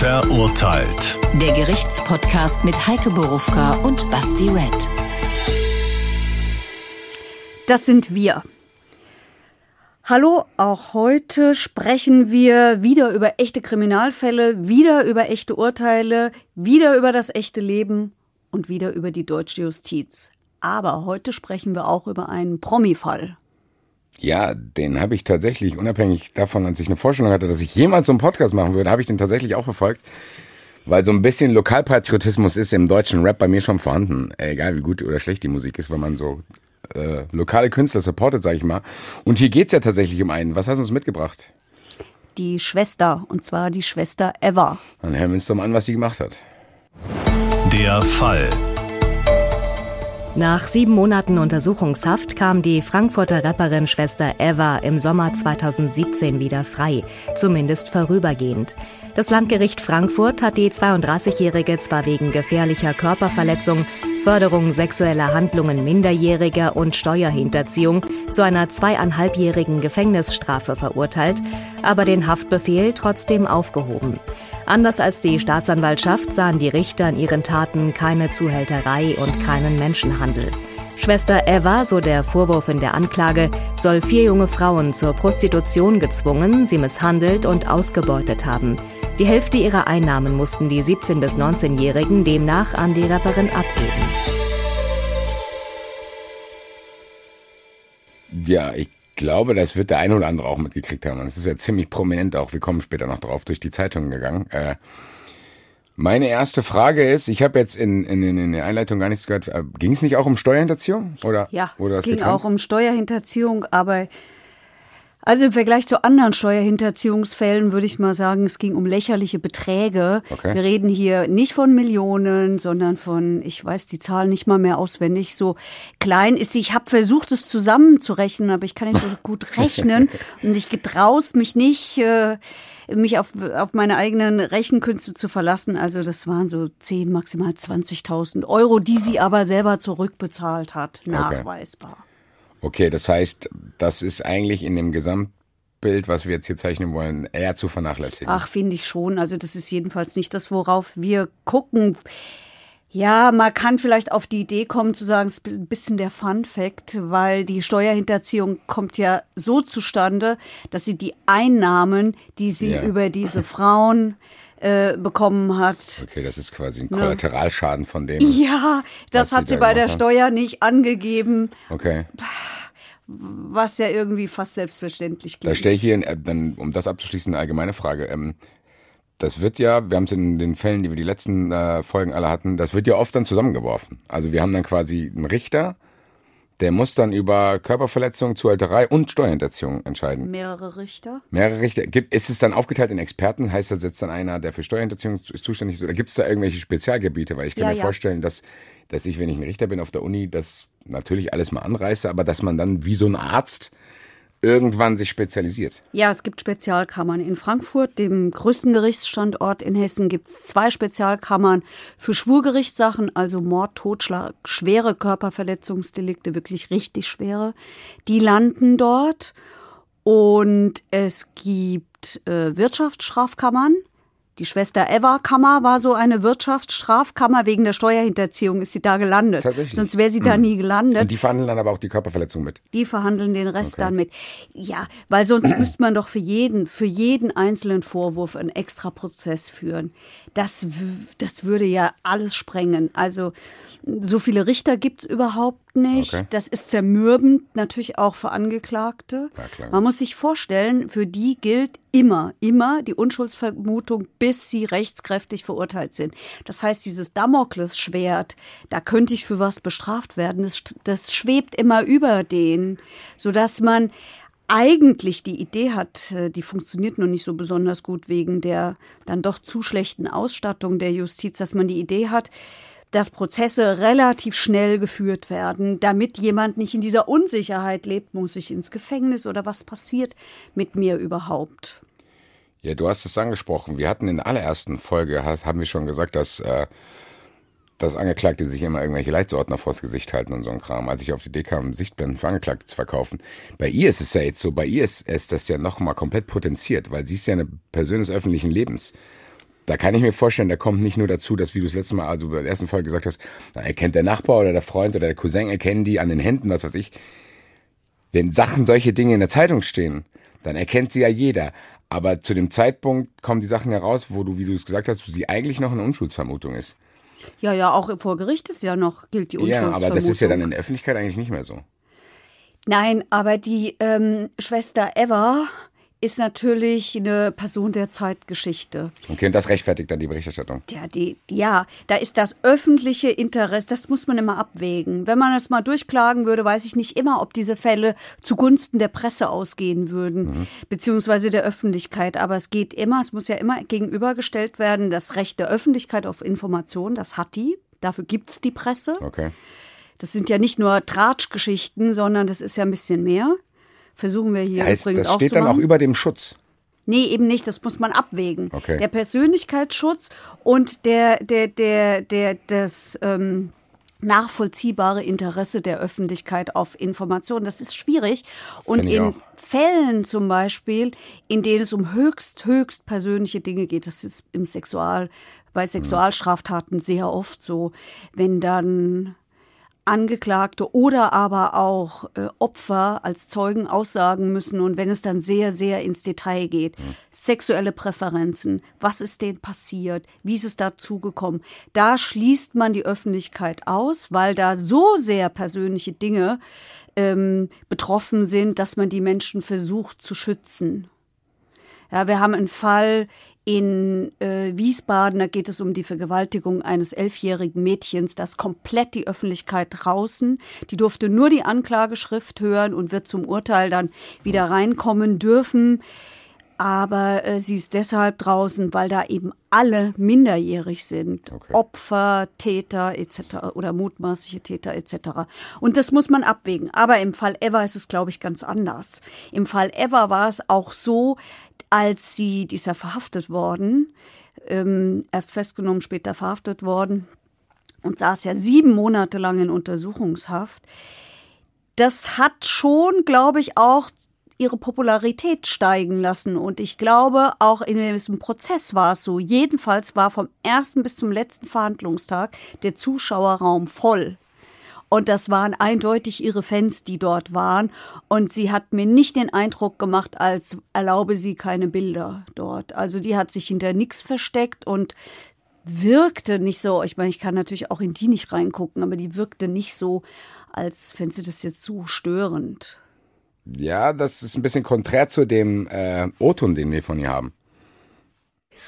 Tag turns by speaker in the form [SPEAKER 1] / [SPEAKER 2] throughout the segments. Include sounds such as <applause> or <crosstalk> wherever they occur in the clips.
[SPEAKER 1] Verurteilt.
[SPEAKER 2] Der Gerichtspodcast mit Heike Borufka und Basti Red.
[SPEAKER 3] Das sind wir. Hallo, auch heute sprechen wir wieder über echte Kriminalfälle, wieder über echte Urteile, wieder über das echte Leben und wieder über die deutsche Justiz. Aber heute sprechen wir auch über einen Promi-Fall.
[SPEAKER 4] Ja, den habe ich tatsächlich, unabhängig davon, als ich eine Vorstellung hatte, dass ich jemals so einen Podcast machen würde, habe ich den tatsächlich auch verfolgt. Weil so ein bisschen Lokalpatriotismus ist im deutschen Rap bei mir schon vorhanden. Egal wie gut oder schlecht die Musik ist, wenn man so äh, lokale Künstler supportet, sag ich mal. Und hier geht's ja tatsächlich um einen. Was hast du uns mitgebracht?
[SPEAKER 3] Die Schwester, und zwar die Schwester Eva.
[SPEAKER 4] Dann hören wir uns doch mal an, was sie gemacht hat.
[SPEAKER 1] Der Fall.
[SPEAKER 5] Nach sieben Monaten Untersuchungshaft kam die Frankfurter Rapperin Schwester Eva im Sommer 2017 wieder frei, zumindest vorübergehend. Das Landgericht Frankfurt hat die 32-Jährige zwar wegen gefährlicher Körperverletzung, Förderung sexueller Handlungen Minderjähriger und Steuerhinterziehung zu einer zweieinhalbjährigen Gefängnisstrafe verurteilt, aber den Haftbefehl trotzdem aufgehoben. Anders als die Staatsanwaltschaft sahen die Richter in ihren Taten keine Zuhälterei und keinen Menschenhandel. Schwester Eva, so der Vorwurf in der Anklage, soll vier junge Frauen zur Prostitution gezwungen, sie misshandelt und ausgebeutet haben. Die Hälfte ihrer Einnahmen mussten die 17- bis 19-Jährigen demnach an die Rapperin abgeben.
[SPEAKER 4] Ja, ich glaube, das wird der ein oder andere auch mitgekriegt haben. Und es ist ja ziemlich prominent auch, wir kommen später noch drauf, durch die Zeitungen gegangen. Äh, meine erste Frage ist, ich habe jetzt in, in, in der Einleitung gar nichts gehört, äh, ging es nicht auch um Steuerhinterziehung? Oder,
[SPEAKER 3] Ja,
[SPEAKER 4] oder
[SPEAKER 3] es ging auch um Steuerhinterziehung, aber also im Vergleich zu anderen Steuerhinterziehungsfällen würde ich mal sagen, es ging um lächerliche Beträge.
[SPEAKER 4] Okay.
[SPEAKER 3] Wir reden hier nicht von Millionen, sondern von, ich weiß die Zahl nicht mal mehr auswendig, so klein ist sie. Ich habe versucht, es zusammenzurechnen, aber ich kann nicht so <laughs> gut rechnen und ich getraust mich nicht, äh, mich auf, auf meine eigenen Rechenkünste zu verlassen. Also das waren so 10, maximal 20.000 Euro, die sie aber selber zurückbezahlt hat, nachweisbar.
[SPEAKER 4] Okay, das heißt, das ist eigentlich in dem Gesamtbild, was wir jetzt hier zeichnen wollen, eher zu vernachlässigen.
[SPEAKER 3] Ach, finde ich schon. Also das ist jedenfalls nicht das, worauf wir gucken. Ja, man kann vielleicht auf die Idee kommen zu sagen, es ist ein bisschen der Fun Fact, weil die Steuerhinterziehung kommt ja so zustande, dass sie die Einnahmen, die sie
[SPEAKER 4] Ja.
[SPEAKER 3] über diese Frauen äh, bekommen hat,
[SPEAKER 4] Okay, das ist quasi ein Kollateralschaden von dem.
[SPEAKER 3] ja, das hat
[SPEAKER 4] sie da
[SPEAKER 3] bei der
[SPEAKER 4] hat.
[SPEAKER 3] Steuer nicht angegeben,
[SPEAKER 4] Okay.
[SPEAKER 3] was ja irgendwie fast selbstverständlich
[SPEAKER 4] Da
[SPEAKER 3] klingt.
[SPEAKER 4] stelle ich hier, äh, dann, um das abzuschließen, eine allgemeine Frage. Ähm, das wird ja, wir haben es in den Fällen, die wir die letzten äh, Folgen alle hatten, das wird ja oft dann zusammengeworfen. Also wir haben dann quasi einen Richter, der muss dann über Körperverletzung, Zuhälterei und Steuerhinterziehung entscheiden.
[SPEAKER 3] Mehrere Richter?
[SPEAKER 4] Mehrere Richter. Gibt, ist es dann aufgeteilt in Experten? Heißt das jetzt dann einer, der für Steuerhinterziehung zu- zuständig ist? Oder gibt es da irgendwelche Spezialgebiete? Weil ich kann
[SPEAKER 3] Ja,
[SPEAKER 4] mir
[SPEAKER 3] ja.
[SPEAKER 4] vorstellen, dass, dass ich, wenn ich ein Richter bin auf der Uni, das natürlich alles mal anreiße, aber dass man dann wie so ein Arzt irgendwann sich spezialisiert.
[SPEAKER 3] Ja, es gibt Spezialkammern. In Frankfurt, dem größten Gerichtsstandort in Hessen, gibt es zwei Spezialkammern für Schwurgerichtssachen, also Mord, Totschlag, schwere Körperverletzungsdelikte, wirklich richtig schwere. Die landen dort. Und es gibt äh, Wirtschaftsstrafkammern. Die Schwester Eva-Kammer war so eine Wirtschaftsstrafkammer. Wegen der Steuerhinterziehung ist sie da gelandet.
[SPEAKER 4] Tatsächlich.
[SPEAKER 3] Sonst wäre sie da nie gelandet.
[SPEAKER 4] Und die verhandeln dann aber auch die Körperverletzung mit.
[SPEAKER 3] Die verhandeln den Rest dann mit. Ja, weil sonst müsste man doch für jeden, für jeden einzelnen Vorwurf einen extra Prozess führen. Das, das würde ja alles sprengen. Also so viele Richter gibt's überhaupt nicht.
[SPEAKER 4] Okay.
[SPEAKER 3] Das ist zermürbend, natürlich auch für Angeklagte. Man muss sich vorstellen, für die gilt immer, immer die Unschuldsvermutung, bis sie rechtskräftig verurteilt sind. Das heißt, dieses Damoklesschwert, da könnte ich für was bestraft werden, das, das schwebt immer über den, sodass man eigentlich die Idee hat, äh, die funktioniert noch nicht so besonders gut wegen der dann doch zu schlechten Ausstattung der Justiz, dass man die Idee hat, dass Prozesse relativ schnell geführt werden, damit jemand nicht in dieser Unsicherheit lebt, muss ich ins Gefängnis oder was passiert mit mir überhaupt.
[SPEAKER 4] Ja, du hast es angesprochen. Wir hatten in der allerersten Folge, haben wir schon gesagt, dass, äh, dass Angeklagte sich immer irgendwelche Leitsordner vors Gesicht halten und so ein Kram. Als ich auf die Idee kam, Sichtblenden für Angeklagte zu verkaufen. Bei ihr ist es ja jetzt so, bei ihr ist, ist das ja nochmal komplett potenziert, weil sie ist ja eine Person des öffentlichen Lebens. da kann ich mir vorstellen, da kommt nicht nur dazu, dass, wie du es letzte Mal, also bei der ersten Folge gesagt hast, na, erkennt der Nachbar oder der Freund oder der Cousin, erkennen die an den Händen, was weiß ich. Wenn Sachen, solche Dinge in der Zeitung stehen, dann erkennt sie ja jeder. Aber zu dem Zeitpunkt kommen die Sachen heraus, wo du, wie du es gesagt hast, wo sie eigentlich noch eine Unschuldsvermutung ist.
[SPEAKER 3] Ja, ja, auch vor Gericht ist ja noch, gilt die
[SPEAKER 4] Ja,
[SPEAKER 3] Unschuldsvermutung.
[SPEAKER 4] aber das ist ja dann in der Öffentlichkeit eigentlich nicht mehr so.
[SPEAKER 3] Nein, aber die ähm, Schwester Eva ist natürlich eine Person der Zeitgeschichte.
[SPEAKER 4] Okay, und das rechtfertigt dann die Berichterstattung.
[SPEAKER 3] Ja, die, ja, da ist das öffentliche Interesse, das muss man immer abwägen. Wenn man das mal durchklagen würde, weiß ich nicht immer, ob diese Fälle zugunsten der Presse ausgehen würden, beziehungsweise der Öffentlichkeit. Aber es geht immer, es muss ja immer gegenübergestellt werden, das Recht der Öffentlichkeit auf Information, das hat die. Dafür gibt's die Presse.
[SPEAKER 4] Okay.
[SPEAKER 3] Das sind ja nicht nur Tratschgeschichten, sondern das ist ja ein bisschen mehr. Versuchen wir hier
[SPEAKER 4] Heißt,
[SPEAKER 3] übrigens
[SPEAKER 4] das
[SPEAKER 3] auch
[SPEAKER 4] steht
[SPEAKER 3] zu
[SPEAKER 4] dann auch über dem Schutz.
[SPEAKER 3] Nee, eben nicht, das muss man abwägen.
[SPEAKER 4] Okay.
[SPEAKER 3] Der Persönlichkeitsschutz und der, der, der, der, das ähm, nachvollziehbare Interesse der Öffentlichkeit auf Information. Das ist schwierig. Und in
[SPEAKER 4] auch.
[SPEAKER 3] Fällen zum Beispiel, in denen es um höchst, höchst persönliche Dinge geht, das ist im Sexual, bei Sexualstraftaten sehr oft so, wenn dann Angeklagte oder aber auch äh, Opfer als Zeugen aussagen müssen und wenn es dann sehr, sehr ins Detail geht, sexuelle Präferenzen, was ist denen passiert, wie ist es dazu gekommen, da schließt man die Öffentlichkeit aus, weil da so sehr persönliche Dinge ähm, betroffen sind, dass man die Menschen versucht zu schützen. Ja, wir haben einen Fall in äh, Wiesbaden, da geht es um die Vergewaltigung eines elfjährigen Mädchens, das komplett die Öffentlichkeit draußen. Die durfte nur die Anklageschrift hören und wird zum Urteil dann wieder reinkommen dürfen. Aber äh, sie ist deshalb draußen, weil da eben alle minderjährig sind.
[SPEAKER 4] Okay.
[SPEAKER 3] Opfer, Täter etc. oder mutmaßliche Täter etc. Und das muss man abwägen. Aber im Fall Eva ist es, glaube ich, ganz anders. Im Fall Eva war es auch so, als sie, die ist ja verhaftet worden, ähm, erst festgenommen, später verhaftet worden und saß ja sieben Monate lang in Untersuchungshaft. Das hat schon, glaube ich, auch ihre Popularität steigen lassen. Und ich glaube, auch in diesem Prozess war es so. Jedenfalls war vom ersten bis zum letzten Verhandlungstag der Zuschauerraum voll. Und das waren eindeutig ihre Fans, die dort waren. Und sie hat mir nicht den Eindruck gemacht, als erlaube sie keine Bilder dort. Also die hat sich hinter nichts versteckt und wirkte nicht so. Ich meine, ich kann natürlich auch in die nicht reingucken, aber die wirkte nicht so, als fände sie das jetzt so störend.
[SPEAKER 4] Ja, das ist ein bisschen konträr zu dem äh, O-Ton, den wir von ihr haben.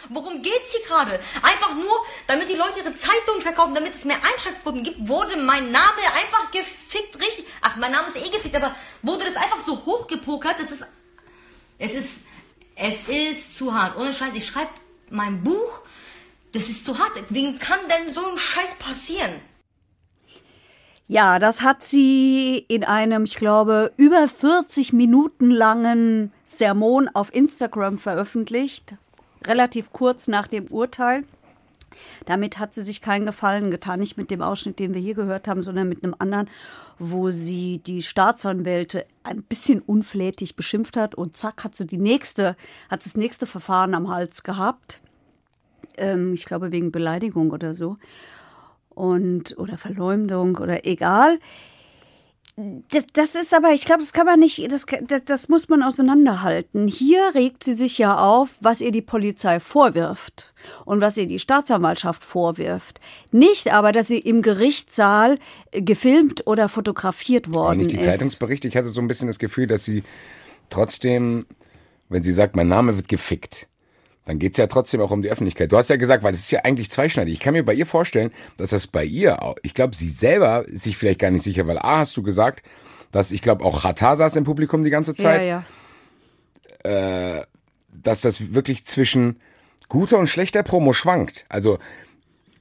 [SPEAKER 6] Worum geht's hier gerade? Einfach nur, damit die Leute ihre Zeitung verkaufen, damit es mehr Einschaltquoten gibt, wurde mein Name einfach gefickt, richtig. Ach, mein Name ist eh gefickt, aber wurde das einfach so hochgepokert, das ist, es ist, es ist zu hart. Ohne Scheiß, ich schreibe mein Buch, das ist zu hart. Wem kann denn so ein Scheiß passieren?
[SPEAKER 3] Ja, das hat sie in einem, ich glaube, über 40 Minuten langen Sermon auf Instagram veröffentlicht, relativ kurz nach dem Urteil. Damit hat sie sich keinen Gefallen getan, nicht mit dem Ausschnitt, den wir hier gehört haben, sondern mit einem anderen, wo sie die Staatsanwälte ein bisschen unflätig beschimpft hat und zack hat sie die nächste, hat sie das nächste Verfahren am Hals gehabt. Ähm, ich glaube wegen Beleidigung oder so und oder Verleumdung oder egal. Das, das ist aber, ich glaube, das kann man nicht, das, das, das muss man auseinanderhalten. Hier regt sie sich ja auf, was ihr die Polizei vorwirft und was ihr die Staatsanwaltschaft vorwirft. Nicht aber, dass sie im Gerichtssaal gefilmt oder fotografiert worden
[SPEAKER 4] nicht die
[SPEAKER 3] ist.
[SPEAKER 4] Zeitungsberichte. Ich hatte so ein bisschen das Gefühl, dass sie trotzdem, wenn sie sagt, mein Name wird gefickt, dann geht's ja trotzdem auch um die Öffentlichkeit. Du hast ja gesagt, weil es ist ja eigentlich zweischneidig. Ich kann mir bei ihr vorstellen, dass das bei ihr, auch, ich glaube, sie selber ist sich vielleicht gar nicht sicher, weil A, hast du gesagt, dass ich glaube, auch Chata saß im Publikum die ganze Zeit,
[SPEAKER 3] ja, ja.
[SPEAKER 4] dass das wirklich zwischen guter und schlechter Promo schwankt. Also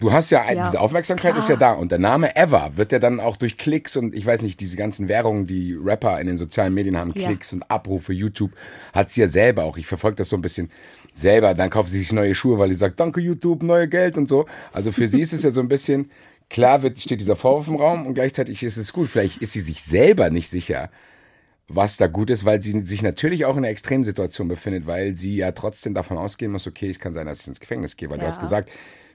[SPEAKER 4] du hast ja,
[SPEAKER 3] Ja.
[SPEAKER 4] diese Aufmerksamkeit ist ja da und der Name Ever wird ja dann auch durch Klicks und ich weiß nicht, diese ganzen Währungen, die Rapper in den sozialen Medien haben,
[SPEAKER 3] Ja.
[SPEAKER 4] Klicks und Abrufe, YouTube, hat sie ja selber auch. Ich verfolge das so ein bisschen selber. Dann kauft sie sich neue Schuhe, weil sie sagt, danke YouTube, neue Geld und so. Also für sie ist es ja so ein bisschen, klar wird, steht dieser Vorwurf im Raum und gleichzeitig ist es gut. Vielleicht ist sie sich selber nicht sicher, was da gut ist, weil sie sich natürlich auch in einer Extremsituation befindet, weil sie ja trotzdem davon ausgehen muss, okay, es kann sein, dass ich ins Gefängnis gehe, weil
[SPEAKER 3] Ja.
[SPEAKER 4] du hast gesagt,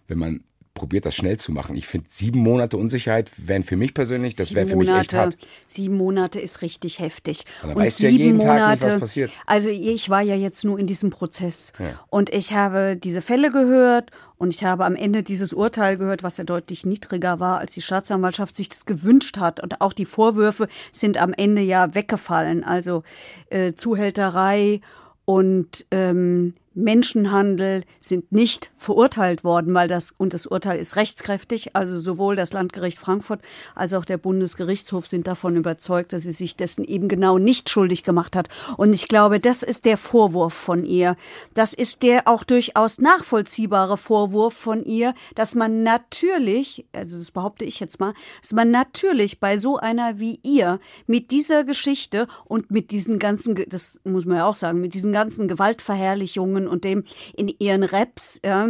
[SPEAKER 4] wenn man probiert, das schnell zu machen. Ich finde, sieben Monate Unsicherheit wären für mich persönlich, das wäre für mich echt hart.
[SPEAKER 3] Sieben Monate ist richtig heftig.
[SPEAKER 4] Und dann weißt du ja jeden Tag nicht, was passiert.
[SPEAKER 3] Also ich war ja jetzt nur in diesem Prozess
[SPEAKER 4] Ja.
[SPEAKER 3] und ich habe diese Fälle gehört und ich habe am Ende dieses Urteil gehört, was ja deutlich niedriger war, als die Staatsanwaltschaft sich das gewünscht hat. Und auch die Vorwürfe sind am Ende ja weggefallen. Also äh, Zuhälterei und ähm, Menschenhandel sind nicht verurteilt worden, weil das und das Urteil ist rechtskräftig. Also sowohl das Landgericht Frankfurt als auch der Bundesgerichtshof sind davon überzeugt, dass sie sich dessen eben genau nicht schuldig gemacht hat. Und ich glaube, das ist der Vorwurf von ihr. Das ist der auch durchaus nachvollziehbare Vorwurf von ihr, dass man natürlich, also das behaupte ich jetzt mal, dass man natürlich bei so einer wie ihr mit dieser Geschichte und mit diesen ganzen, das muss man ja auch sagen, mit diesen ganzen Gewaltverherrlichungen und dem in ihren Raps, ja,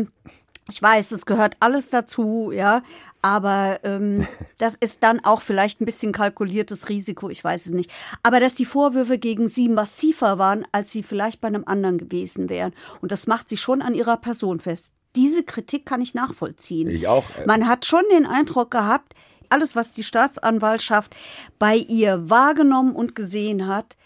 [SPEAKER 3] ich weiß, es gehört alles dazu, ja, aber ähm, <laughs> das ist dann auch vielleicht ein bisschen kalkuliertes Risiko, ich weiß es nicht. Aber dass die Vorwürfe gegen sie massiver waren, als sie vielleicht bei einem anderen gewesen wären. Und das macht sie schon an ihrer Person fest. Diese Kritik kann ich nachvollziehen.
[SPEAKER 4] Ich auch.
[SPEAKER 3] Man hat schon den Eindruck gehabt, alles, was die Staatsanwaltschaft bei ihr wahrgenommen und gesehen hat,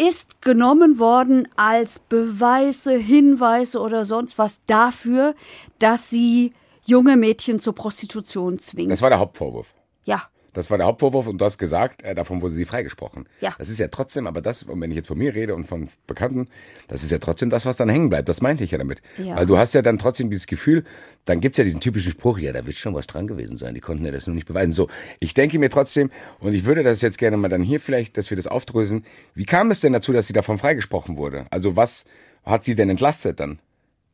[SPEAKER 3] ist genommen worden als Beweise, Hinweise oder sonst was dafür, dass sie junge Mädchen zur Prostitution zwingt.
[SPEAKER 4] Das war der Hauptvorwurf.
[SPEAKER 3] ja.
[SPEAKER 4] Das war der Hauptvorwurf und du hast gesagt, äh, davon wurde sie freigesprochen.
[SPEAKER 3] Ja.
[SPEAKER 4] Das ist ja trotzdem, aber das, und wenn ich jetzt von mir rede und von Bekannten, das ist ja trotzdem das, was dann hängen bleibt. Das meinte ich ja damit.
[SPEAKER 3] Ja.
[SPEAKER 4] Weil du hast ja dann trotzdem dieses Gefühl, dann gibt's ja diesen typischen Spruch, ja, da wird schon was dran gewesen sein. Die konnten ja das nur nicht beweisen. So, ich denke mir trotzdem, und ich würde das jetzt gerne mal dann hier vielleicht, dass wir das aufdröseln, wie kam es denn dazu, dass sie davon freigesprochen wurde? Also was hat sie denn entlastet dann?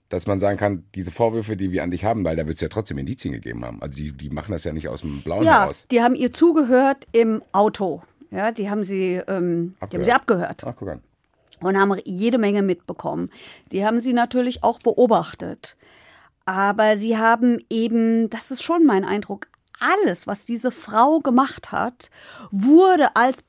[SPEAKER 4] Dass man sagen kann, diese Vorwürfe, die wir an dich haben, weil da wird es ja trotzdem Indizien gegeben haben. Also die, die machen das ja nicht aus dem Blauen
[SPEAKER 3] Ja,
[SPEAKER 4] heraus.
[SPEAKER 3] die haben ihr zugehört im Auto. Ja, die haben sie, ähm, die haben sie abgehört
[SPEAKER 4] Ach, guck an.
[SPEAKER 3] und haben jede Menge mitbekommen. Die haben sie natürlich auch beobachtet. Aber sie haben eben, das ist schon mein Eindruck, alles, was diese Frau gemacht hat, wurde als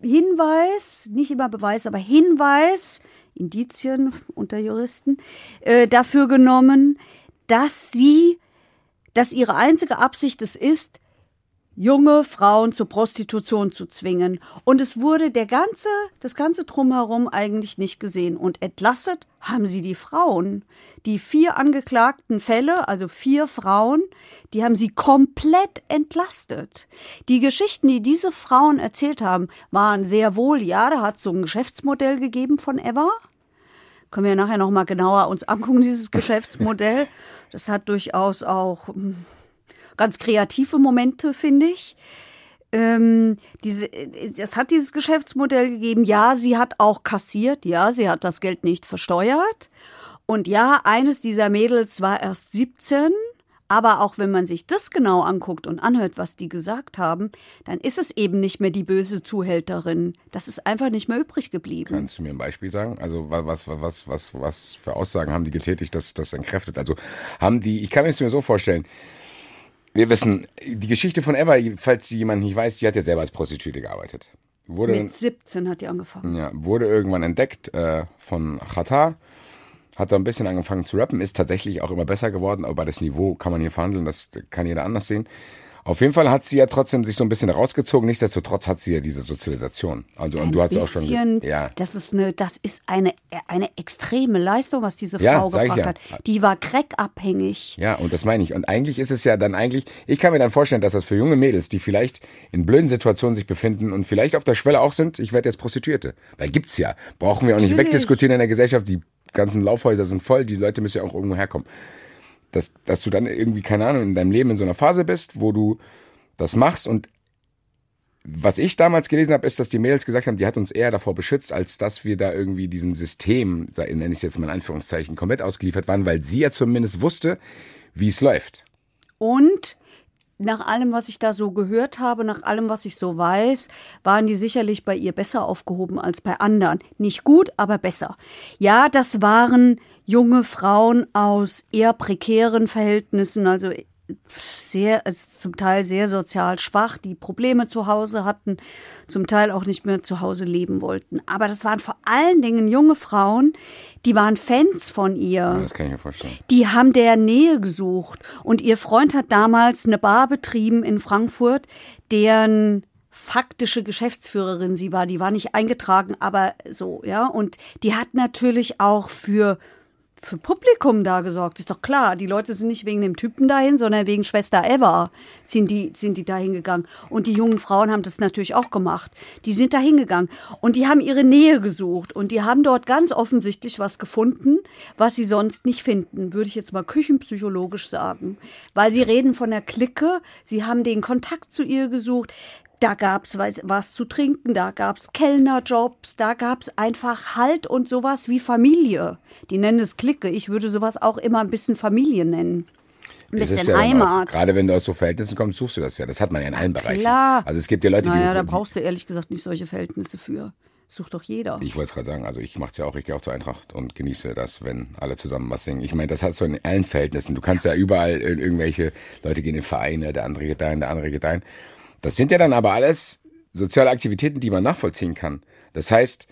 [SPEAKER 3] Hinweis, nicht immer Beweis, aber Hinweis, Indizien unter Juristen, äh, dafür genommen, dass sie, dass ihre einzige Absicht es ist, junge Frauen zur Prostitution zu zwingen. Und es wurde der ganze, das ganze Drumherum eigentlich nicht gesehen. Und entlastet haben sie die Frauen. Die vier angeklagten Fälle, also vier Frauen, die haben sie komplett entlastet. Die Geschichten, die diese Frauen erzählt haben, waren sehr wohl, ja, da hat es so ein Geschäftsmodell gegeben von Eva. Können wir nachher noch mal genauer uns angucken, dieses <laughs> Geschäftsmodell. Das hat durchaus auch hm, ganz kreative Momente, finde ich. Ähm, diese, es hat dieses Geschäftsmodell gegeben. Ja, sie hat auch kassiert. Ja, sie hat das Geld nicht versteuert. Und ja, eines dieser Mädels war erst 17. Aber auch wenn man sich das genau anguckt und anhört, was die gesagt haben, dann ist es eben nicht mehr die böse Zuhälterin. Das ist einfach nicht mehr übrig geblieben.
[SPEAKER 4] Kannst du mir ein Beispiel sagen? Also wa- was, wa- was, was, was für Aussagen haben die getätigt, dass das entkräftet? Also haben die, ich kann mir es mir so vorstellen, wir wissen, die Geschichte von Eva, falls sie jemand nicht weiß, die hat ja selber als Prostituierte gearbeitet. Wurde,
[SPEAKER 3] Mit 17 hat die angefangen.
[SPEAKER 4] ja, wurde irgendwann entdeckt äh, von Chata, hat da ein bisschen angefangen zu rappen, ist tatsächlich auch immer besser geworden, aber das Niveau kann man hier verhandeln, das kann jeder anders sehen. Auf jeden Fall hat sie ja trotzdem sich so ein bisschen rausgezogen, nichtsdestotrotz hat sie ja diese Sozialisation. Also, und du hast auch schon,
[SPEAKER 3] bisschen,
[SPEAKER 4] ja,
[SPEAKER 3] das ist eine, das ist eine, eine extreme Leistung, was diese
[SPEAKER 4] Ja,
[SPEAKER 3] Frau gebracht
[SPEAKER 4] ja.
[SPEAKER 3] hat. Die war crackabhängig.
[SPEAKER 4] Ja, und das meine ich. Und eigentlich ist es ja dann eigentlich, ich kann mir dann vorstellen, dass das für junge Mädels, die vielleicht in blöden Situationen sich befinden und vielleicht auf der Schwelle auch sind, ich werde jetzt Prostituierte. Weil gibt's ja. Brauchen wir auch nicht
[SPEAKER 3] Natürlich.
[SPEAKER 4] wegdiskutieren in der Gesellschaft. Die ganzen Laufhäuser sind voll, die Leute müssen ja auch irgendwo herkommen. Dass, dass du dann irgendwie, keine Ahnung, in deinem Leben in so einer Phase bist, wo du das machst und was ich damals gelesen habe, ist, dass die Mädels gesagt haben, die hat uns eher davor beschützt, als dass wir da irgendwie diesem System, nenne ich es jetzt mal in Anführungszeichen, komplett ausgeliefert waren, weil sie ja zumindest wusste, wie es läuft.
[SPEAKER 3] Und nach allem, was ich da so gehört habe, nach allem, was ich so weiß, waren die sicherlich bei ihr besser aufgehoben als bei anderen. Nicht gut, aber besser. Ja, das waren junge Frauen aus eher prekären Verhältnissen, also sehr, also zum Teil sehr sozial schwach, die Probleme zu Hause hatten, zum Teil auch nicht mehr zu Hause leben wollten. Aber das waren vor allen Dingen junge Frauen, die waren Fans von ihr.
[SPEAKER 4] Ja, das kann ich mir vorstellen.
[SPEAKER 3] Die haben der Nähe gesucht. Und ihr Freund hat damals eine Bar betrieben in Frankfurt, deren faktische Geschäftsführerin sie war. Die war nicht eingetragen, aber so, ja. Und die hat natürlich auch für für Publikum da gesorgt. Ist doch klar. Die Leute sind nicht wegen dem Typen dahin, sondern wegen Schwester Eva sind die, sind die dahin gegangen. Und die jungen Frauen haben das natürlich auch gemacht. Die sind dahin gegangen. Und die haben ihre Nähe gesucht. Und die haben dort ganz offensichtlich was gefunden, was sie sonst nicht finden. Würde ich jetzt mal küchenpsychologisch sagen. Weil sie reden von der Clique. Sie haben den Kontakt zu ihr gesucht. Da gab's was zu trinken, da gab's Kellnerjobs, da gab's einfach Halt und sowas wie Familie. Die nennen es Clique. Ich würde sowas auch immer ein bisschen Familie nennen. Ein bisschen
[SPEAKER 4] ja
[SPEAKER 3] Heimat.
[SPEAKER 4] Auch, gerade wenn du aus so Verhältnissen kommst, suchst du das ja. Das hat man ja in allen Bereichen.
[SPEAKER 3] klar.
[SPEAKER 4] Also es gibt ja Leute,
[SPEAKER 3] naja, da
[SPEAKER 4] die.
[SPEAKER 3] brauchst du ehrlich gesagt nicht solche Verhältnisse für. Sucht doch jeder.
[SPEAKER 4] Ich wollte es gerade sagen, also ich mache es ja auch, ich gehe auch zur Eintracht und genieße das, wenn alle zusammen was singen. Ich meine, das hast du in allen Verhältnissen. Du kannst ja überall in irgendwelche Leute gehen in Vereine, der andere geht dahin, der andere geht dahin. Das sind ja dann aber alles soziale Aktivitäten, die man nachvollziehen kann. Das heißt,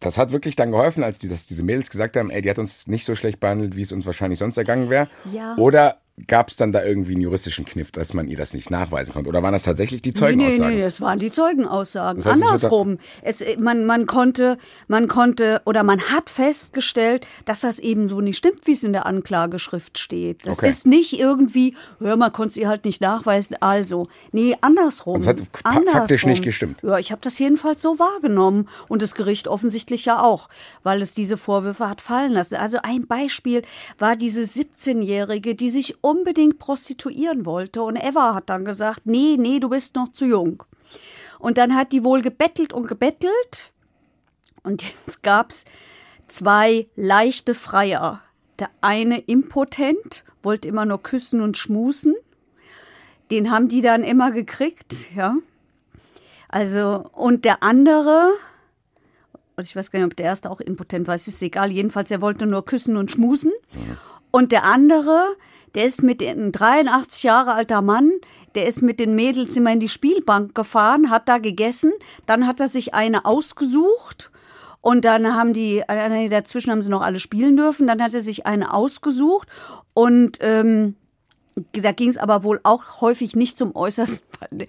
[SPEAKER 4] das hat wirklich dann geholfen, als die, diese Mädels gesagt haben, ey, die hat uns nicht so schlecht behandelt, wie es uns wahrscheinlich sonst ergangen wäre.
[SPEAKER 3] Ja.
[SPEAKER 4] Oder gab es dann da irgendwie einen juristischen Kniff, dass man ihr das nicht nachweisen konnte? Oder waren das tatsächlich die
[SPEAKER 3] Nee,
[SPEAKER 4] Zeugenaussagen?
[SPEAKER 3] nee, das waren die Zeugenaussagen.
[SPEAKER 4] Das heißt, es
[SPEAKER 3] Andersrum. Es, man, man konnte, man konnte oder man hat festgestellt, dass das eben so nicht stimmt, wie es in der Anklageschrift steht. Das
[SPEAKER 4] Okay.
[SPEAKER 3] ist nicht irgendwie, hör mal, konnte sie halt nicht nachweisen. Also, nee, andersrum.
[SPEAKER 4] Und es hat fa- faktisch nicht gestimmt.
[SPEAKER 3] Ja, ich habe das jedenfalls so wahrgenommen und das Gericht offensichtlich ja auch, weil es diese Vorwürfe hat fallen lassen. Also ein Beispiel war diese 17-Jährige, die sich unbedingt prostituieren wollte und Eva hat dann gesagt, nee, nee, du bist noch zu jung. Und dann hat die wohl gebettelt und gebettelt und jetzt gab's zwei leichte Freier. Der eine impotent, wollte immer nur küssen und schmusen. Den haben die dann immer gekriegt, ja. Also, und der andere, und ich weiß gar nicht, ob der erste auch impotent war, es ist egal, jedenfalls, er wollte nur küssen und schmusen. Und der andere, der ist mit ein 83 Jahre alter Mann, der ist mit den Mädels immer in die Spielbank gefahren, hat da gegessen, dann hat er sich eine ausgesucht und dann haben die, äh, dazwischen haben sie noch alle spielen dürfen, dann hat er sich eine ausgesucht und ähm, da ging es aber wohl auch häufig nicht zum Äußersten. <laughs> weil-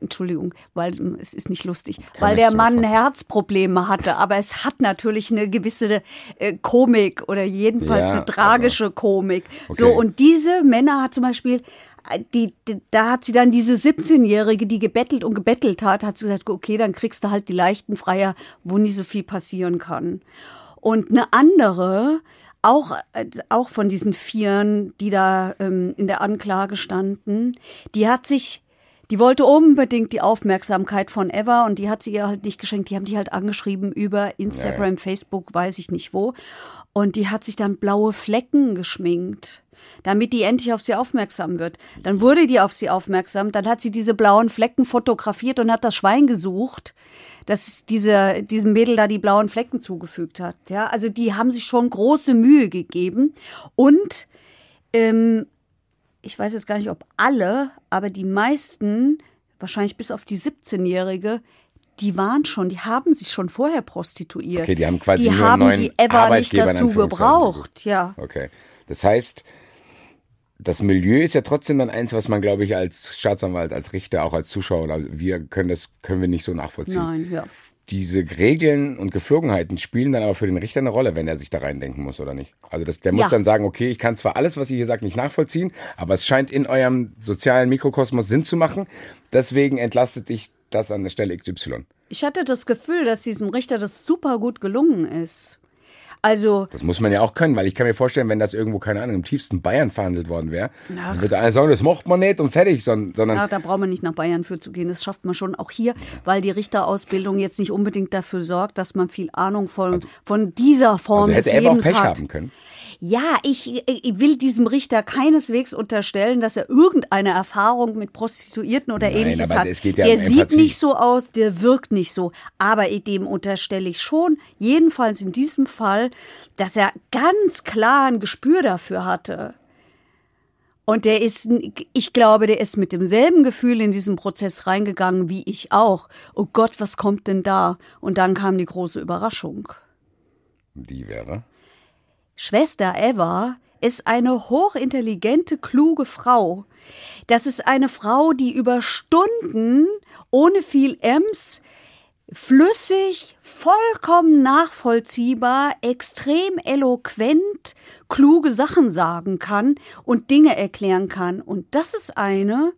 [SPEAKER 3] Entschuldigung, weil ähm, es ist nicht lustig, weil
[SPEAKER 4] ich
[SPEAKER 3] der
[SPEAKER 4] so
[SPEAKER 3] Mann
[SPEAKER 4] vorstellen.
[SPEAKER 3] Herzprobleme hatte. Aber es hat natürlich eine gewisse äh, Komik oder jedenfalls
[SPEAKER 4] Ja,
[SPEAKER 3] eine tragische Komik. So
[SPEAKER 4] Okay.
[SPEAKER 3] und diese Männer hat zum Beispiel äh, die, die, da hat sie dann diese 17-Jährige, die gebettelt und gebettelt hat, hat sie gesagt, okay, dann kriegst du halt die leichten Freier, wo nicht so viel passieren kann. Und eine andere, auch, äh, auch von diesen Vieren, die da ähm, in der Anklage standen, die hat sich, die wollte unbedingt die Aufmerksamkeit von Eva und die hat sie ihr halt nicht geschenkt. Die haben die halt angeschrieben über Instagram, Facebook, weiß ich nicht wo. Und die hat sich dann blaue Flecken geschminkt damit die endlich auf sie aufmerksam wird. Dann wurde die auf sie aufmerksam, dann hat sie diese blauen Flecken fotografiert und hat das Schwein gesucht, das diese, diesem Mädel da die blauen Flecken zugefügt hat. Ja, also die haben sich schon große Mühe gegeben und ähm, ich weiß jetzt gar nicht, ob alle, aber die meisten, wahrscheinlich bis auf die 17-Jährige, die waren schon, die haben sich schon vorher prostituiert.
[SPEAKER 4] Okay, die haben quasi
[SPEAKER 3] die
[SPEAKER 4] nur einen
[SPEAKER 3] haben
[SPEAKER 4] neuen
[SPEAKER 3] die Eva nicht dazu gebraucht, ja.
[SPEAKER 4] Okay. Das heißt, das Milieu ist ja trotzdem dann eins, was man, glaube ich, als Staatsanwalt, als Richter, auch als Zuschauer, wir können das, können wir nicht so nachvollziehen.
[SPEAKER 3] Nein, ja.
[SPEAKER 4] Diese Regeln und Geflogenheiten spielen dann aber für den Richter eine Rolle, wenn er sich da reindenken muss, oder nicht? Also das, der muss
[SPEAKER 3] Ja.
[SPEAKER 4] dann sagen, okay, ich kann zwar alles, was ihr hier sagt, nicht nachvollziehen, aber es scheint in eurem sozialen Mikrokosmos Sinn zu machen. Deswegen entlastet dich das an der Stelle XY.
[SPEAKER 3] Ich hatte das Gefühl, dass diesem Richter das super gut gelungen ist. Also,
[SPEAKER 4] Das muss man ja auch können, weil ich kann mir vorstellen, wenn das irgendwo, keine Ahnung, im tiefsten Bayern verhandelt worden wäre, dann würde einer sagen, das macht man nicht und fertig, sondern,
[SPEAKER 3] ja, da braucht man nicht nach Bayern für zu gehen. Das schafft man schon auch hier, weil die Richterausbildung jetzt nicht unbedingt dafür sorgt, dass man viel Ahnung von, von dieser Form
[SPEAKER 4] also hätte
[SPEAKER 3] des
[SPEAKER 4] er auch
[SPEAKER 3] Lebens
[SPEAKER 4] Pech
[SPEAKER 3] hat.
[SPEAKER 4] haben können.
[SPEAKER 3] Ja, ich, ich will diesem Richter keineswegs unterstellen, dass er irgendeine Erfahrung mit Prostituierten oder
[SPEAKER 4] Nein,
[SPEAKER 3] ähnliches hat.
[SPEAKER 4] ja
[SPEAKER 3] der
[SPEAKER 4] um
[SPEAKER 3] sieht nicht so aus, der wirkt nicht so. Aber dem unterstelle ich schon, jedenfalls in diesem Fall, dass er ganz klar ein Gespür dafür hatte. Und der ist, ich glaube, der ist mit demselben Gefühl in diesen Prozess reingegangen wie ich auch. Oh Gott, was kommt denn da? Und dann kam die große Überraschung.
[SPEAKER 4] Die wäre?
[SPEAKER 3] Schwester Eva ist eine hochintelligente, kluge Frau. Das ist eine Frau, die über Stunden ohne viel Ems flüssig, vollkommen nachvollziehbar, extrem eloquent, kluge Sachen sagen kann und Dinge erklären kann. Und das ist eine,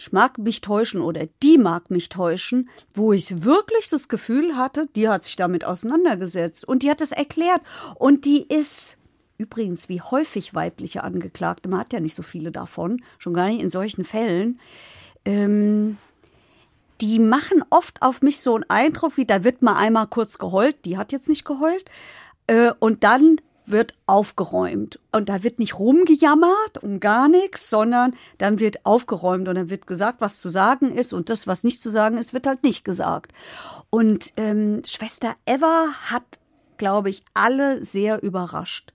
[SPEAKER 3] ich mag mich täuschen oder die mag mich täuschen, wo ich wirklich das Gefühl hatte, die hat sich damit auseinandergesetzt und die hat es erklärt. Und die ist Übrigens, wie häufig weibliche Angeklagte, man hat ja nicht so viele davon, schon gar nicht in solchen Fällen, ähm, die machen oft auf mich so einen Eindruck, wie da wird mal einmal kurz geheult, die hat jetzt nicht geheult, äh, und dann wird aufgeräumt. Und da wird nicht rumgejammert um gar nichts, sondern dann wird aufgeräumt und dann wird gesagt, was zu sagen ist und das, was nicht zu sagen ist, wird halt nicht gesagt. Und ähm, Schwester Eva hat, glaube ich, alle sehr überrascht.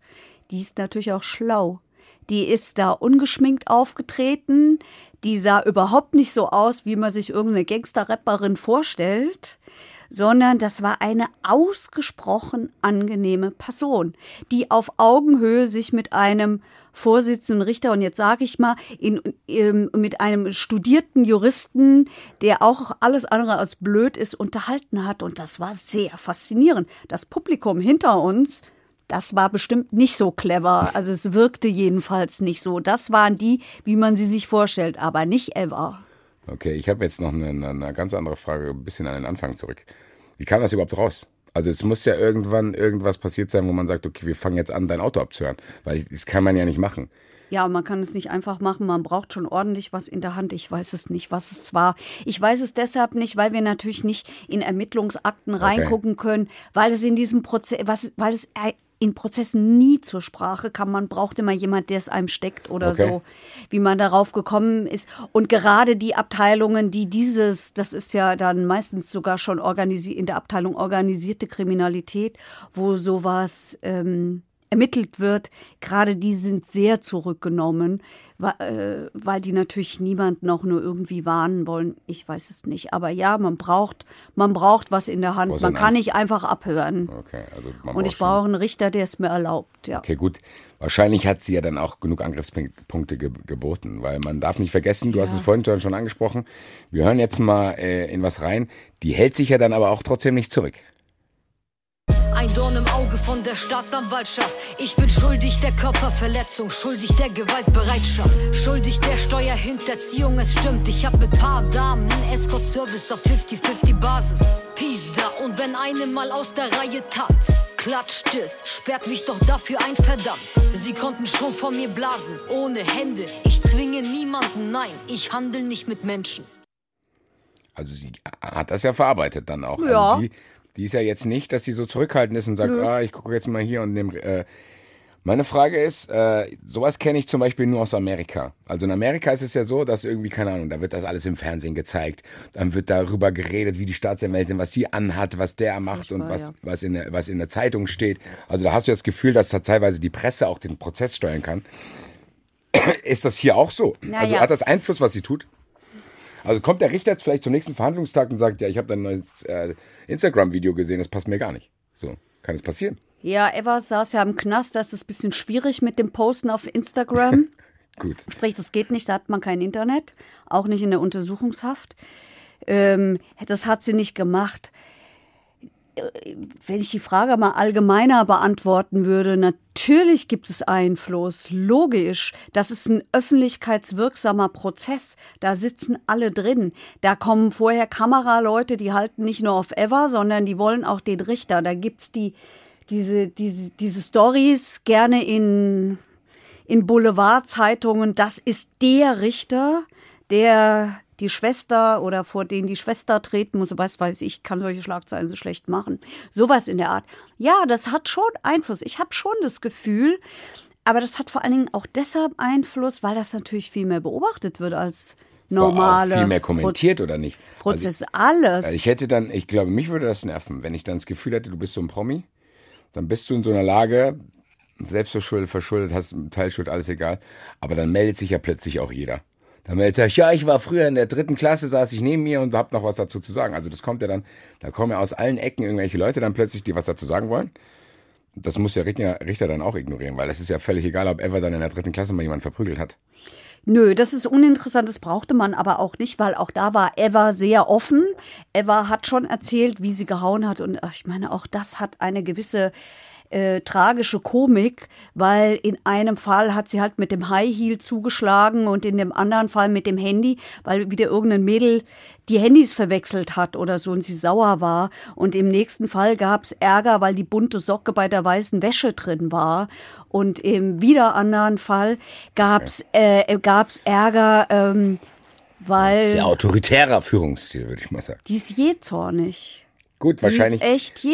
[SPEAKER 3] Die ist natürlich auch schlau. Die ist da ungeschminkt aufgetreten die sah überhaupt nicht so aus, wie man sich irgendeine Gangster-Rapperin vorstellt, sondern das war eine ausgesprochen angenehme Person, die auf Augenhöhe sich mit einem Vorsitzenden Richter und jetzt sage ich mal in, in, mit einem studierten Juristen, der auch alles andere als blöd ist, unterhalten hat und das war sehr faszinierend. Das Publikum hinter uns das war bestimmt nicht so clever. Also es wirkte jedenfalls nicht so. Das waren die, wie man sie sich vorstellt, aber nicht ever.
[SPEAKER 4] Okay, ich habe jetzt noch eine, eine ganz andere Frage, ein bisschen an den Anfang zurück. Wie kam das überhaupt raus? Also es muss ja irgendwann irgendwas passiert sein, wo man sagt, okay, wir fangen jetzt an, dein Auto abzuhören. Weil das kann man ja nicht machen.
[SPEAKER 3] Ja, man kann es nicht einfach machen. Man braucht schon ordentlich was in der Hand. Ich weiß es nicht, was es war. Ich weiß es deshalb nicht, weil wir natürlich nicht in Ermittlungsakten reingucken okay. können, weil es in diesem Prozess, was, weil es in Prozessen nie zur Sprache kam. Man braucht immer jemand, der es einem steckt oder okay. so, wie man darauf gekommen ist. Und gerade die Abteilungen, die dieses, das ist ja dann meistens sogar schon organisiert in der Abteilung organisierte Kriminalität, wo sowas ähm, ermittelt wird, gerade die sind sehr zurückgenommen, weil, äh, weil die natürlich niemanden auch nur irgendwie warnen wollen. Ich weiß es nicht. Aber ja, man braucht, man braucht was in der Hand. Man kann nicht einfach abhören. Okay, also man Und ich brauche einen Richter, der es mir erlaubt. Ja.
[SPEAKER 4] Okay, gut. Wahrscheinlich hat sie ja dann auch genug Angriffspunkte ge geboten, weil man darf nicht vergessen, du ja. hast es vorhin schon angesprochen, wir hören jetzt mal äh, in was rein, die hält sich ja dann aber auch trotzdem nicht zurück.
[SPEAKER 7] Ein Dorn im Auge von der Staatsanwaltschaft. Ich bin schuldig der Körperverletzung, schuldig der Gewaltbereitschaft, schuldig der Steuerhinterziehung. Es stimmt, ich hab mit paar Damen Escort-Service auf 50-50 Basis. Peace da und wenn eine mal aus der Reihe tanzt klatscht es, sperrt mich doch dafür ein verdammt. Sie konnten schon von mir blasen, ohne Hände. Ich zwinge niemanden, nein, ich handel nicht mit Menschen.
[SPEAKER 4] Also sie hat das ja verarbeitet dann auch.
[SPEAKER 3] Ja.
[SPEAKER 4] Also die die ist ja jetzt nicht, dass sie so zurückhaltend ist und sagt, ah, ich gucke jetzt mal hier und nehme. Äh, meine Frage ist, äh, sowas kenne ich zum Beispiel nur aus Amerika. Also in Amerika ist es ja so, dass irgendwie, keine Ahnung, da wird das alles im Fernsehen gezeigt. Dann wird darüber geredet, wie die Staatsanwältin, was sie anhat, was der macht und was, ja. was, in der, was in der Zeitung steht. Also da hast du das Gefühl, dass da teilweise die Presse auch den Prozess steuern kann. <clears throat> ist das hier auch so? Na also hat das Einfluss, was sie tut? Also kommt der Richter vielleicht zum nächsten Verhandlungstag und sagt, ja, ich habe dein neues äh, Instagram-Video gesehen, das passt mir gar nicht. So, kann es passieren.
[SPEAKER 3] Ja, Eva saß ja im Knast, da ist es ein bisschen schwierig mit dem Posten auf Instagram. <laughs>
[SPEAKER 4] Gut.
[SPEAKER 3] Sprich, das geht nicht, da hat man kein Internet, auch nicht in der Untersuchungshaft. Ähm, das hat sie nicht gemacht wenn ich die Frage mal allgemeiner beantworten würde, natürlich gibt es Einfluss, logisch. Das ist ein öffentlichkeitswirksamer Prozess. Da sitzen alle drin. Da kommen vorher Kameraleute, die halten nicht nur auf Ever, sondern die wollen auch den Richter. Da gibt's die, diese, diese, diese Stories gerne in, in Boulevardzeitungen. Das ist der Richter, der die Schwester oder vor denen die Schwester treten muss, was weiß ich, kann solche Schlagzeilen so schlecht machen. Sowas in der Art. Ja, das hat schon Einfluss. Ich habe schon das Gefühl, aber das hat vor allen Dingen auch deshalb Einfluss, weil das natürlich viel mehr beobachtet wird als normale.
[SPEAKER 4] Viel mehr kommentiert Proz oder nicht?
[SPEAKER 3] Prozess, also, alles.
[SPEAKER 4] Ich hätte dann, ich glaube, mich würde das nerven, wenn ich dann das Gefühl hätte, du bist so ein Promi, dann bist du in so einer Lage, selbstverschuldet, verschuldet, hast Teilschuld, alles egal. Aber dann meldet sich ja plötzlich auch jeder. Dann meldet er, ja, ich war früher in der dritten Klasse, saß ich neben mir und hab noch was dazu zu sagen. Also das kommt ja dann, da kommen ja aus allen Ecken irgendwelche Leute dann plötzlich, die was dazu sagen wollen. Das muss der Richter, Richter dann auch ignorieren, weil es ist ja völlig egal, ob Ever dann in der dritten Klasse mal jemanden verprügelt hat.
[SPEAKER 3] Nö, das ist uninteressant, das brauchte man aber auch nicht, weil auch da war Eva sehr offen. Eva hat schon erzählt, wie sie gehauen hat und ach, ich meine, auch das hat eine gewisse äh, tragische Komik, weil in einem Fall hat sie halt mit dem High Heel zugeschlagen und in dem anderen Fall mit dem Handy, weil wieder irgendein Mädel die Handys verwechselt hat oder so und sie sauer war. Und im nächsten Fall gab's Ärger, weil die bunte Socke bei der weißen Wäsche drin war. Und im wieder anderen Fall gab's äh, gab's Ärger, ähm, weil
[SPEAKER 4] Sehr autoritärer Führungsstil, würde ich mal sagen.
[SPEAKER 3] die ist jähzornig.
[SPEAKER 4] Gut, wahrscheinlich.
[SPEAKER 3] Die ist echt
[SPEAKER 4] So ein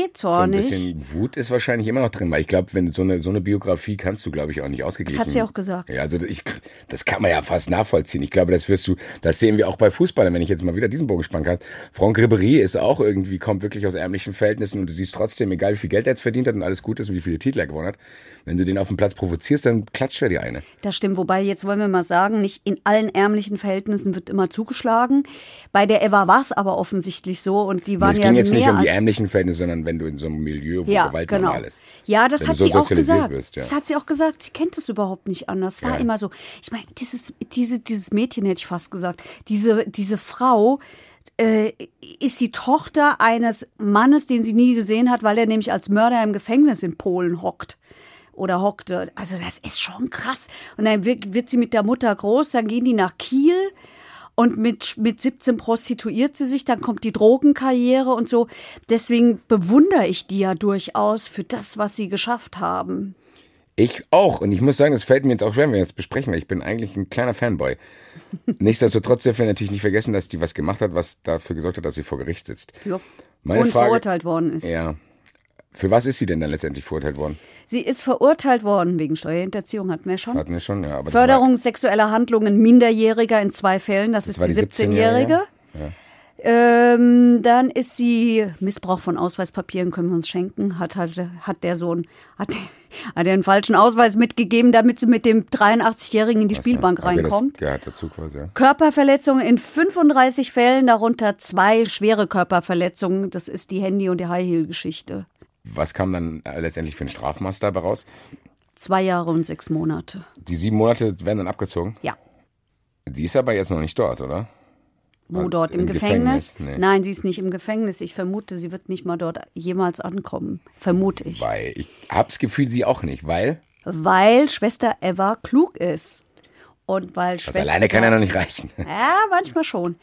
[SPEAKER 3] jähzornig.
[SPEAKER 4] bisschen Wut ist wahrscheinlich immer noch drin, weil ich glaube, wenn so eine, so eine Biografie kannst du, glaube ich, auch nicht ausgeglichen.
[SPEAKER 3] Das hat sie auch gesagt.
[SPEAKER 4] Ja, also ich, das kann man ja fast nachvollziehen. Ich glaube, das wirst du, das sehen wir auch bei Fußballern, wenn ich jetzt mal wieder diesen Bogen spannen kann. Franck Ribéry ist auch irgendwie, kommt wirklich aus ärmlichen Verhältnissen und du siehst trotzdem, egal wie viel Geld er jetzt verdient hat und alles gut ist und wie viele Titel er gewonnen hat, wenn du den auf dem Platz provozierst, dann klatscht er dir eine.
[SPEAKER 3] Das stimmt, wobei jetzt wollen wir mal sagen, nicht in allen ärmlichen Verhältnissen wird immer zugeschlagen. Bei der Eva war es aber offensichtlich so und die waren ja mehr
[SPEAKER 4] nicht um die ärmlichen Verhältnisse, sondern wenn du in so einem Milieu, wo
[SPEAKER 3] ja,
[SPEAKER 4] Gewalt
[SPEAKER 3] genau.
[SPEAKER 4] normal ist.
[SPEAKER 3] Ja, das
[SPEAKER 4] Wenn
[SPEAKER 3] hat
[SPEAKER 4] so
[SPEAKER 3] sie auch gesagt.
[SPEAKER 4] wirst, ja.
[SPEAKER 3] Das hat sie auch gesagt. Sie kennt es überhaupt nicht anders. Es war
[SPEAKER 4] Ja.
[SPEAKER 3] immer so. Ich meine, dieses, diese, dieses Mädchen hätte ich fast gesagt. Diese, diese Frau äh, ist die Tochter eines Mannes, den sie nie gesehen hat, weil er nämlich als Mörder im Gefängnis in Polen hockt. Oder hockte. Also das ist schon krass. Und dann wird, wird sie mit der Mutter groß, dann gehen die nach Kiel. Und mit, mit 17 prostituiert sie sich, dann kommt die Drogenkarriere und so. Deswegen bewundere ich die ja durchaus für das, was sie geschafft haben.
[SPEAKER 4] Ich auch. Und ich muss sagen, das fällt mir jetzt auch schwer, wenn wir jetzt besprechen, weil ich bin eigentlich ein kleiner Fanboy. <laughs> Nichtsdestotrotz dürfen wir natürlich nicht vergessen, dass die was gemacht hat, was dafür gesorgt hat, dass sie vor Gericht sitzt.
[SPEAKER 3] Ja.
[SPEAKER 4] Meine
[SPEAKER 3] und
[SPEAKER 4] Frage-
[SPEAKER 3] verurteilt worden ist.
[SPEAKER 4] Ja. Für was ist sie denn dann letztendlich verurteilt worden?
[SPEAKER 3] Sie ist verurteilt worden wegen Steuerhinterziehung, hatten wir schon.
[SPEAKER 4] Hatten wir schon, ja. Aber das
[SPEAKER 3] Förderung sexueller Handlungen Minderjähriger in zwei Fällen, das, ist
[SPEAKER 4] war
[SPEAKER 3] die
[SPEAKER 4] die
[SPEAKER 3] 17-Jährige.
[SPEAKER 4] 17-Jährige?
[SPEAKER 3] Ähm, dann ist sie Missbrauch von Ausweispapieren können wir uns schenken. Hat hat, hat der Sohn hat, <laughs> hat er einen falschen Ausweis mitgegeben, damit sie mit dem 83-Jährigen in die
[SPEAKER 4] war,
[SPEAKER 3] Spielbank
[SPEAKER 4] ja, aber
[SPEAKER 3] reinkommt.
[SPEAKER 4] Das gehört dazu quasi, ja.
[SPEAKER 3] Körperverletzungen in 35 Fällen, darunter zwei schwere Körperverletzungen. Das ist die Handy- und die High-Heel-Geschichte.
[SPEAKER 4] Was kam dann äh, letztendlich für ein Strafmaß dabei raus?
[SPEAKER 3] Zwei Jahre und sechs Monate.
[SPEAKER 4] Die sieben Monate werden dann abgezogen.
[SPEAKER 3] Ja.
[SPEAKER 4] Die ist aber jetzt noch nicht dort, oder?
[SPEAKER 3] Wo dort? Im,
[SPEAKER 4] im
[SPEAKER 3] Gefängnis?
[SPEAKER 4] Gefängnis? Nee.
[SPEAKER 3] Nein, sie ist nicht im Gefängnis. Ich vermute, sie wird nicht mal dort jemals ankommen. Vermute ich.
[SPEAKER 4] Weil ich hab's Gefühl, sie auch nicht, weil
[SPEAKER 3] Weil Schwester Eva klug ist. Und weil
[SPEAKER 4] das
[SPEAKER 3] Schwester.
[SPEAKER 4] alleine kann ja noch nicht reichen.
[SPEAKER 3] Ja, manchmal schon.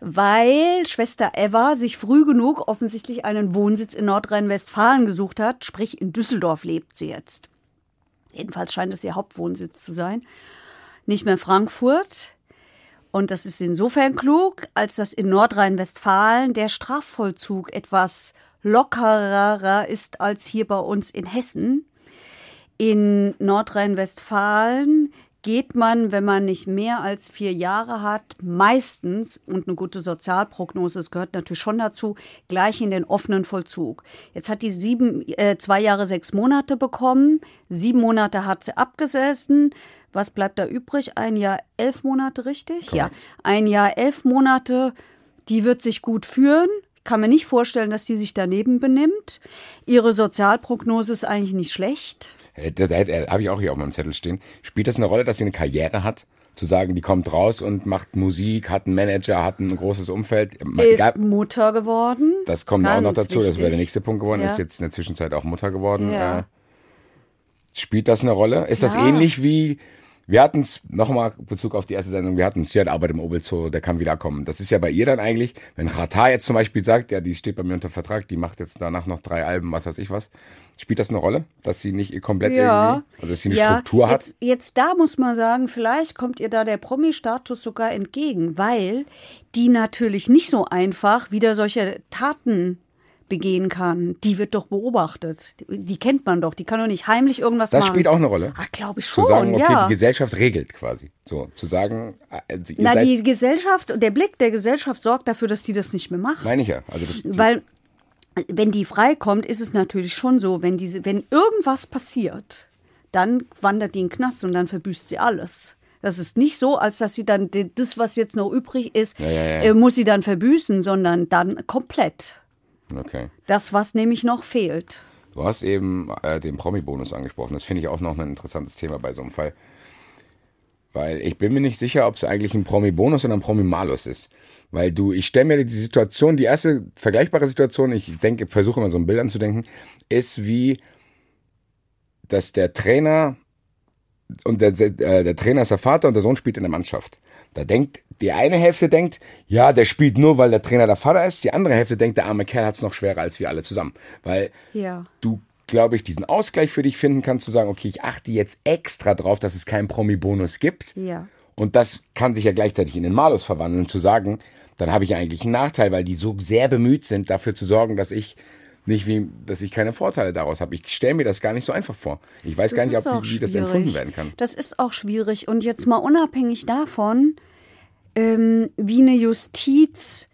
[SPEAKER 3] Weil Schwester Eva sich früh genug offensichtlich einen Wohnsitz in Nordrhein-Westfalen gesucht hat, sprich in Düsseldorf lebt sie jetzt. Jedenfalls scheint es ihr Hauptwohnsitz zu sein. Nicht mehr Frankfurt. Und das ist insofern klug, als dass in Nordrhein-Westfalen der Strafvollzug etwas lockerer ist als hier bei uns in Hessen. In Nordrhein-Westfalen geht man, wenn man nicht mehr als vier Jahre hat, meistens, und eine gute Sozialprognose, das gehört natürlich schon dazu, gleich in den offenen Vollzug. Jetzt hat die sieben, äh, zwei Jahre, sechs Monate bekommen. Sieben Monate hat sie abgesessen. Was bleibt da übrig? Ein Jahr, elf Monate, richtig? Ja. Ein Jahr, elf Monate. Die wird sich gut führen. Ich kann mir nicht vorstellen, dass die sich daneben benimmt. Ihre Sozialprognose ist eigentlich nicht schlecht.
[SPEAKER 4] Äh, Da, da, da habe ich auch hier auf meinem Zettel stehen. Spielt das eine Rolle, dass sie eine Karriere hat? Zu sagen, die kommt raus und macht Musik, hat einen Manager, hat ein großes Umfeld.
[SPEAKER 3] Ist
[SPEAKER 4] Egal,
[SPEAKER 3] Mutter geworden.
[SPEAKER 4] das kommt auch noch dazu. Das wäre der
[SPEAKER 3] wichtig.
[SPEAKER 4] nächste Punkt geworden.
[SPEAKER 3] Ja.
[SPEAKER 4] Ist jetzt in der Zwischenzeit auch Mutter geworden.
[SPEAKER 3] Ja.
[SPEAKER 4] Äh, spielt das eine Rolle? Ist das
[SPEAKER 3] Ja.
[SPEAKER 4] ähnlich wie, wir hatten es, nochmal Bezug auf die erste Sendung, wir hatten es, sie hat Arbeit im Obelzoo, der kann wiederkommen. Das ist ja bei ihr dann eigentlich, wenn Rata jetzt zum Beispiel sagt, ja, die steht bei mir unter Vertrag, die macht jetzt danach noch drei Alben, was weiß ich was. Spielt das eine Rolle, dass sie nicht komplett irgendwie, also dass sie eine
[SPEAKER 3] ja.
[SPEAKER 4] Struktur hat?
[SPEAKER 3] Jetzt, jetzt da muss man sagen, vielleicht kommt ihr da der Promi-Status sogar entgegen, weil die natürlich nicht so einfach wieder solche Taten begehen kann. Die wird doch beobachtet. Die, kennt man doch. Die kann doch nicht heimlich irgendwas
[SPEAKER 4] Das
[SPEAKER 3] machen.
[SPEAKER 4] spielt auch eine Rolle.
[SPEAKER 3] Ah, glaube ich
[SPEAKER 4] Zu
[SPEAKER 3] schon,
[SPEAKER 4] sagen, okay,
[SPEAKER 3] ja.
[SPEAKER 4] die Gesellschaft regelt quasi. So, zu sagen, also
[SPEAKER 3] Na, die Gesellschaft, der Blick der Gesellschaft sorgt dafür, dass die das nicht mehr machen.
[SPEAKER 4] meine ich ja. Also das,
[SPEAKER 3] Weil, wenn die freikommt, ist es natürlich schon so, wenn diese, wenn irgendwas passiert, dann wandert die in den Knast und dann verbüßt sie alles. Das ist nicht so, als dass sie dann das, was jetzt noch übrig ist,
[SPEAKER 4] Ja, ja, ja.
[SPEAKER 3] Äh, muss sie dann verbüßen, sondern dann komplett.
[SPEAKER 4] Okay.
[SPEAKER 3] Das, was nämlich noch fehlt.
[SPEAKER 4] Du hast eben äh, den Promi-Bonus angesprochen. Das finde ich auch noch ein interessantes Thema bei so einem Fall. Weil ich bin mir nicht sicher, ob es eigentlich ein Promi-Bonus oder ein Promi-Malus ist. Weil du, ich stelle mir die Situation, die erste vergleichbare Situation, ich denke, versuche immer so ein Bild anzudenken, ist wie, dass der Trainer und der, äh, der Trainer ist der Vater und der Sohn spielt in der Mannschaft. Da denkt, die eine Hälfte denkt, ja, der spielt nur, weil der Trainer der Vater ist. Die andere Hälfte denkt, der arme Kerl hat es noch schwerer als wir alle zusammen. Weil
[SPEAKER 3] Ja.
[SPEAKER 4] du, glaube ich, diesen Ausgleich für dich finden kannst, zu sagen, okay, ich achte jetzt extra drauf, dass es keinen Promi-Bonus gibt.
[SPEAKER 3] Ja.
[SPEAKER 4] Und das kann sich ja gleichzeitig in den Malus verwandeln, zu sagen, dann habe ich eigentlich einen Nachteil, weil die so sehr bemüht sind, dafür zu sorgen, dass ich nicht wie, dass ich keine Vorteile daraus habe. Ich stelle mir das gar nicht so einfach vor. Ich weiß gar nicht, ob, wie, wie das empfunden werden kann.
[SPEAKER 3] Das ist auch schwierig. Und jetzt mal unabhängig davon, ähm, wie eine Justiz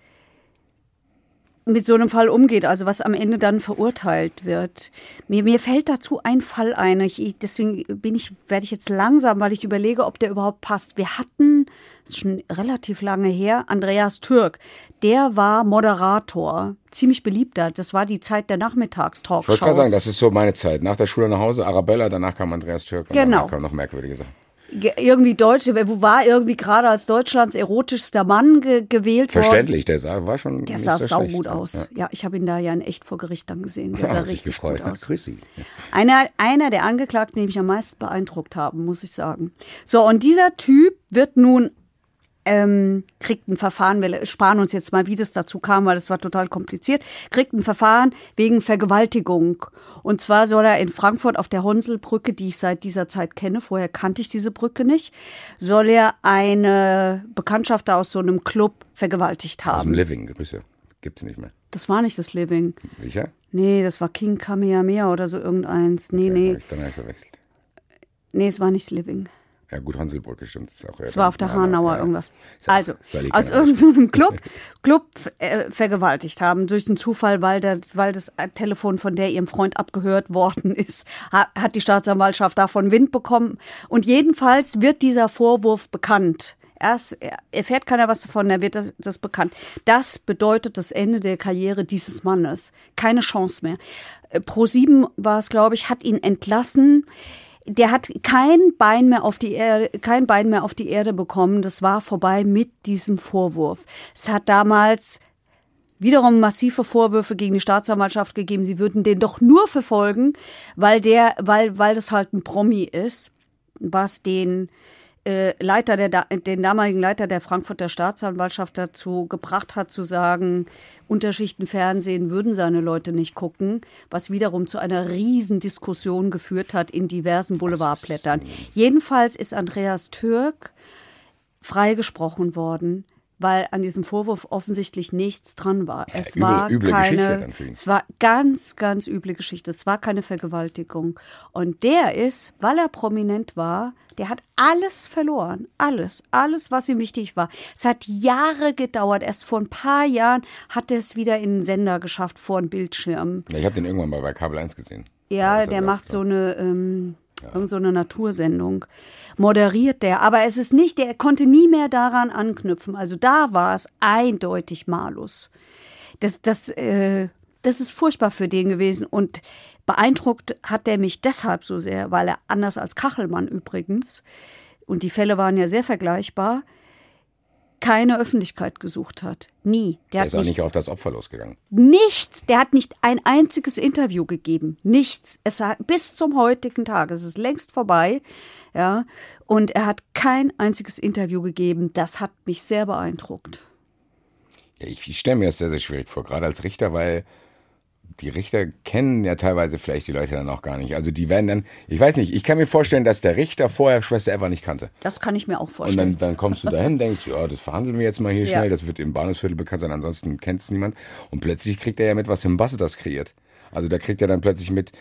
[SPEAKER 3] mit so einem Fall umgeht, also was am Ende dann verurteilt wird. Mir, mir fällt dazu ein Fall ein. Ich, deswegen bin ich, werde ich jetzt langsam, weil ich überlege, ob der überhaupt passt. Wir hatten, das ist schon relativ lange her, Andreas Türk. Der war Moderator, ziemlich beliebter. Das war die Zeit der
[SPEAKER 4] Ich wollte
[SPEAKER 3] Nachmittagstalkshows.
[SPEAKER 4] gerade sagen, das ist so meine Zeit. Nach der Schule nach Hause, Arabella, danach kam Andreas Türk und
[SPEAKER 3] Genau.
[SPEAKER 4] danach kam noch merkwürdige Sachen.
[SPEAKER 3] Ge- irgendwie Deutsche, wo war irgendwie gerade als Deutschlands erotischster Mann ge gewählt worden.
[SPEAKER 4] Verständlich, der sah, war schon
[SPEAKER 3] Der sah
[SPEAKER 4] so
[SPEAKER 3] saugut
[SPEAKER 4] schlecht.
[SPEAKER 3] aus.
[SPEAKER 4] Ja.
[SPEAKER 3] Ja. ich habe ihn da ja in echt vor Gericht dann gesehen. Der
[SPEAKER 4] Ja,
[SPEAKER 3] sah
[SPEAKER 4] hat sich
[SPEAKER 3] richtig
[SPEAKER 4] gefreut.
[SPEAKER 3] gut aus.
[SPEAKER 4] Grüß Sie.
[SPEAKER 3] Einer, einer der Angeklagten, die mich am meisten beeindruckt haben, muss ich sagen. So, und dieser Typ wird nun, ähm, kriegt ein Verfahren, wir sparen uns jetzt mal, wie das dazu kam, weil das war total kompliziert, kriegt ein Verfahren wegen Vergewaltigung. Und zwar soll er in Frankfurt auf der Honselbrücke, die ich seit dieser Zeit kenne, vorher kannte ich diese Brücke nicht, soll er eine Bekanntschaft aus so einem Club vergewaltigt
[SPEAKER 4] Aus dem
[SPEAKER 3] haben.
[SPEAKER 4] Living, Grüße. Gibt's nicht mehr.
[SPEAKER 3] Das war nicht das Living.
[SPEAKER 4] Sicher?
[SPEAKER 3] Nee, das war King Kamehameha oder so irgendeins. Nee,
[SPEAKER 4] Ja,
[SPEAKER 3] nee.
[SPEAKER 4] hab ich- Dann habe ich verwechselt.
[SPEAKER 3] Nee, es war nicht das Living.
[SPEAKER 4] Ja gut, Hanselbrücke stimmt. Ist auch
[SPEAKER 3] Es war auf der Hanauer irgendwas.
[SPEAKER 4] Ist auch-
[SPEAKER 3] Also, aus irgendeinem Club, <laughs> Club äh, vergewaltigt haben. Durch den Zufall, weil, der, weil das Telefon von der ihrem Freund abgehört worden <laughs> ist, ha- hat die Staatsanwaltschaft davon Wind bekommen. Und jedenfalls wird dieser Vorwurf bekannt. Erst erfährt keiner was davon, dann wird das, das bekannt. Das bedeutet das Ende der Karriere dieses Mannes. Keine Chance mehr. Äh, Pro7 war es, glaube ich, hat ihn entlassen der hat kein Bein mehr auf die Erde, kein Bein mehr auf die Erde bekommen. Das war vorbei mit diesem Vorwurf. Es hat damals wiederum massive Vorwürfe gegen die Staatsanwaltschaft gegeben. Sie würden den doch nur verfolgen, weil der, weil, weil das halt ein Promi ist, was den äh, Leiter der, den damaligen Leiter der Frankfurter Staatsanwaltschaft dazu gebracht hat, zu sagen, Unterschichtenfernsehen würden seine Leute nicht gucken, was wiederum zu einer riesen Diskussion geführt hat in diversen Boulevardblättern. Jedenfalls ist Andreas Türk freigesprochen worden, weil an diesem Vorwurf offensichtlich nichts dran war. Es
[SPEAKER 4] üble-
[SPEAKER 3] war
[SPEAKER 4] üble
[SPEAKER 3] keine, es war ganz, ganz üble Geschichte. Es war keine Vergewaltigung. Und der ist, weil er prominent war, der hat alles verloren. Alles. Alles, was ihm wichtig war. Es hat Jahre gedauert. Erst vor ein paar Jahren hat er es wieder in den Sender geschafft, vor den Bildschirm.
[SPEAKER 4] Ja, ich habe den irgendwann mal bei Kabel 1 gesehen.
[SPEAKER 3] Ja,
[SPEAKER 4] er
[SPEAKER 3] der macht so eine, ähm, irgend so eine Natursendung. Moderiert der. Aber es ist nicht, der konnte nie mehr daran anknüpfen. Also da war es eindeutig Malus. Das, das, äh, das ist furchtbar für den gewesen. Und beeindruckt hat der mich deshalb so sehr, weil er anders als Kachelmann übrigens, und die Fälle waren ja sehr vergleichbar, keine Öffentlichkeit gesucht hat. Nie. Der
[SPEAKER 4] Der ist auch
[SPEAKER 3] nicht
[SPEAKER 4] nicht auf das Opfer losgegangen.
[SPEAKER 3] Nichts. Der hat nicht ein einziges Interview gegeben. Nichts. Es hat bis zum heutigen Tag. Es ist längst vorbei. Ja. Und er hat kein einziges Interview gegeben. Das hat mich sehr beeindruckt.
[SPEAKER 4] Ja, ich ich stelle mir das sehr, sehr schwierig vor, gerade als Richter, weil die Richter kennen ja teilweise vielleicht die Leute dann auch gar nicht. Also die werden dann, ich weiß nicht, ich kann mir vorstellen, dass der Richter vorher Schwester Eva nicht kannte.
[SPEAKER 3] Das kann ich mir auch
[SPEAKER 4] Und
[SPEAKER 3] vorstellen.
[SPEAKER 4] dann, dann kommst du dahin, denkst, ja, das verhandeln wir jetzt mal hier
[SPEAKER 3] Ja.
[SPEAKER 4] schnell, das wird im Bahnhofsviertel bekannt sein, ansonsten kennt es niemand. Und plötzlich kriegt er ja mit, was ein Basse das kreiert. Also da kriegt er dann plötzlich mit,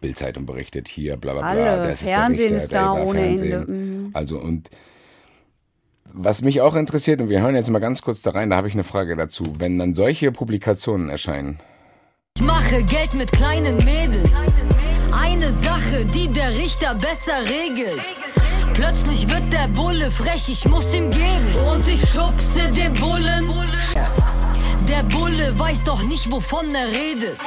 [SPEAKER 4] Bildzeitung berichtet hier, bla bla bla.
[SPEAKER 3] Alle.
[SPEAKER 4] das
[SPEAKER 3] Fernsehen
[SPEAKER 4] der
[SPEAKER 3] ist
[SPEAKER 4] der
[SPEAKER 3] da ohne
[SPEAKER 4] Fernsehen.
[SPEAKER 3] Ende. Mhm.
[SPEAKER 4] Also und was mich auch interessiert, und wir hören jetzt mal ganz kurz da rein, da habe ich eine Frage dazu. Wenn dann solche Publikationen erscheinen,
[SPEAKER 7] Ich mache Geld mit kleinen Mädels. Eine Sache, die der Richter besser regelt. Plötzlich wird der Bulle frech, ich muss ihm geben. Und ich schubse den Bullen. Der Bulle weiß doch nicht, wovon er redet.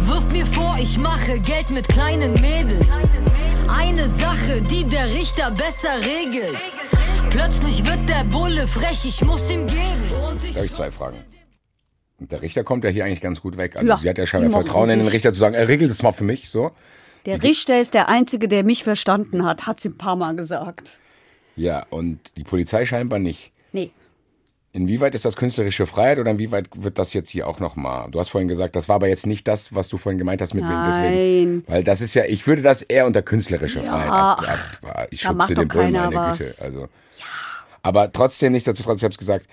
[SPEAKER 7] Wirft mir vor, ich mache Geld mit kleinen Mädels. Eine Sache, die der Richter besser regelt. Plötzlich wird der Bulle frech, ich muss ihm geben. Und ich
[SPEAKER 4] habe ich zwei Fragen. Der Richter kommt ja hier eigentlich ganz gut weg. Also
[SPEAKER 3] Ja,
[SPEAKER 4] sie hat ja scheinbar Vertrauen in den. Richter zu sagen, er regelt es mal für mich, so.
[SPEAKER 3] Der Richter ist der Einzige, der mich verstanden hat, hat sie ein paar Mal gesagt.
[SPEAKER 4] Ja, und die Polizei scheinbar nicht.
[SPEAKER 3] Nee.
[SPEAKER 4] Inwieweit ist das künstlerische Freiheit oder inwieweit wird das jetzt hier auch nochmal? Du hast vorhin gesagt, das war aber jetzt nicht das, was du vorhin gemeint hast mit wegen deswegen.
[SPEAKER 3] Nein.
[SPEAKER 4] Weil das ist ja, ich würde das eher unter künstlerische Freiheit ab, ab, Ich
[SPEAKER 3] da macht
[SPEAKER 4] schubse den Bullen, meine
[SPEAKER 3] was.
[SPEAKER 4] Güte. Also. Aber trotzdem, nichtsdestotrotz, ich hab's gesagt,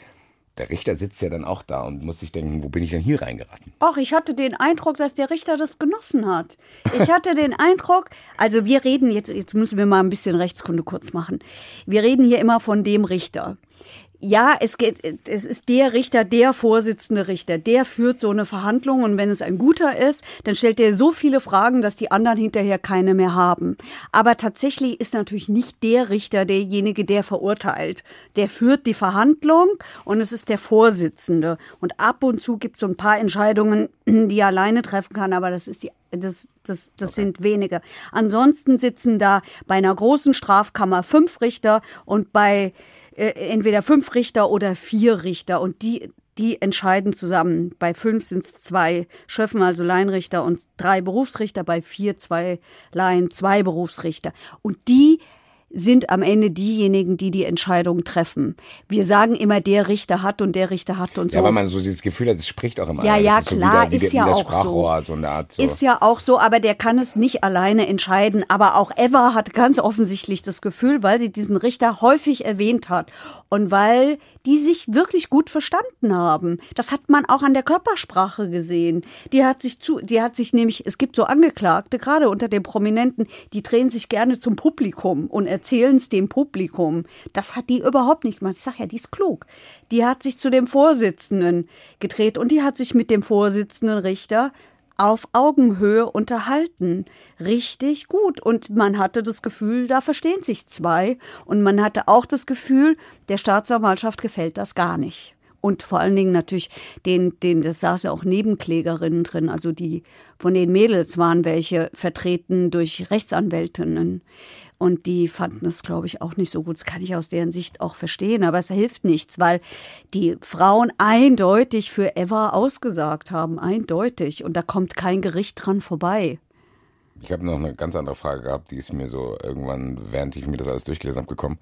[SPEAKER 4] der Richter sitzt ja dann auch da und muss sich denken, wo bin ich denn hier reingeraten?
[SPEAKER 3] Ach, ich hatte den Eindruck, dass der Richter das genossen hat. Ich hatte den Eindruck, also wir reden jetzt, jetzt müssen wir mal ein bisschen Rechtskunde kurz machen. Wir reden hier immer von dem Richter. Ja, es geht, es ist der Richter, der Vorsitzende Richter, der führt so eine Verhandlung und wenn es ein guter ist, dann stellt er so viele Fragen, dass die anderen hinterher keine mehr haben. Aber tatsächlich ist natürlich nicht der Richter derjenige, der verurteilt. Der führt die Verhandlung und es ist der Vorsitzende. Und ab und zu gibt es so ein paar Entscheidungen, <clears throat> die er alleine treffen kann, aber das ist die das, das, das sind wenige. Ansonsten sitzen da bei einer großen Strafkammer fünf Richter und bei äh, entweder fünf Richter oder vier Richter und die die entscheiden zusammen. Bei fünf sind es zwei Schöffen, also Laienrichter und drei Berufsrichter, bei vier zwei Laien, zwei Berufsrichter. Und die sind am Ende diejenigen, die die Entscheidung treffen. Wir sagen immer, der Richter hat und der Richter hat und so.
[SPEAKER 4] Ja, weil man so dieses Gefühl hat, es spricht auch immer.
[SPEAKER 3] Ja, ja,
[SPEAKER 4] ist
[SPEAKER 3] klar,
[SPEAKER 4] so wie, der, wie,
[SPEAKER 3] ist ja
[SPEAKER 4] wie
[SPEAKER 3] auch
[SPEAKER 4] so. eine Art so.
[SPEAKER 3] Ist ja auch so, aber der kann es nicht alleine entscheiden. Aber auch Eva hat ganz offensichtlich das Gefühl, weil sie diesen Richter häufig erwähnt hat und weil die sich wirklich gut verstanden haben. Das hat man auch an der Körpersprache gesehen. Die hat sich zu, die hat sich nämlich, es gibt so Angeklagte, gerade unter den Prominenten, die drehen sich gerne zum Publikum und erzählen es dem Publikum. Das hat die überhaupt nicht gemacht. Ich sag ja, die ist klug. Die hat sich zu dem Vorsitzenden gedreht und die hat sich mit dem Vorsitzenden Richter auf Augenhöhe unterhalten. Richtig gut. Und man hatte das Gefühl, da verstehen sich zwei. Und man hatte auch das Gefühl, der Staatsanwaltschaft gefällt das gar nicht. Und vor allen Dingen natürlich den, den, das saß ja auch Nebenklägerinnen drin, also die von den Mädels waren welche vertreten durch Rechtsanwältinnen. Und die fanden es, glaube ich, auch nicht so gut. Das kann ich aus deren Sicht auch verstehen. Aber es hilft nichts, weil die Frauen eindeutig für Eva ausgesagt haben. Eindeutig. Und da kommt kein Gericht dran vorbei.
[SPEAKER 4] Ich habe noch eine ganz andere Frage gehabt, die ist mir so irgendwann, während ich mir das alles durchgelesen habe, gekommen.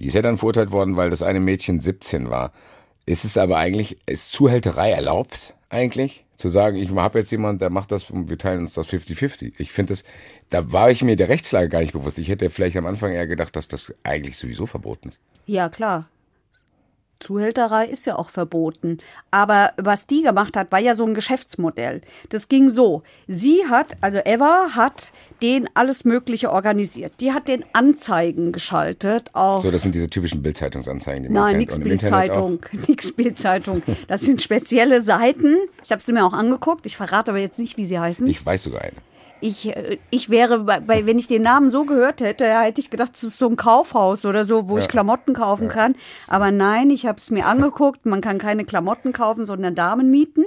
[SPEAKER 4] Die ist ja dann verurteilt worden, weil das eine Mädchen 17 war. Ist es aber eigentlich, ist Zuhälterei erlaubt eigentlich? Zu sagen, ich habe jetzt jemanden, der macht das und wir teilen uns das 50-50. Ich finde das, da war ich mir der Rechtslage gar nicht bewusst. Ich hätte vielleicht am Anfang eher gedacht, dass das eigentlich sowieso verboten ist.
[SPEAKER 3] Ja, klar. Zuhälterei ist ja auch verboten. Aber was die gemacht hat, war ja so ein Geschäftsmodell. Das ging so. Sie hat, also Eva hat den alles Mögliche organisiert. Die hat den Anzeigen geschaltet auf.
[SPEAKER 4] So, das sind diese typischen Bildzeitungsanzeigen, die man
[SPEAKER 3] Nein, nix. Bildzeitung, <laughs> nix Bildzeitung. Das sind spezielle Seiten. Ich habe sie mir auch angeguckt. Ich verrate aber jetzt nicht, wie sie heißen.
[SPEAKER 4] Ich weiß sogar eine.
[SPEAKER 3] Ich, äh, ich wäre, bei, wenn ich den Namen so gehört hätte, hätte ich gedacht, das ist so ein Kaufhaus oder so, wo ich Klamotten kaufen kann. Aber nein, ich habe es mir angeguckt. Man kann keine Klamotten kaufen, sondern Damen mieten.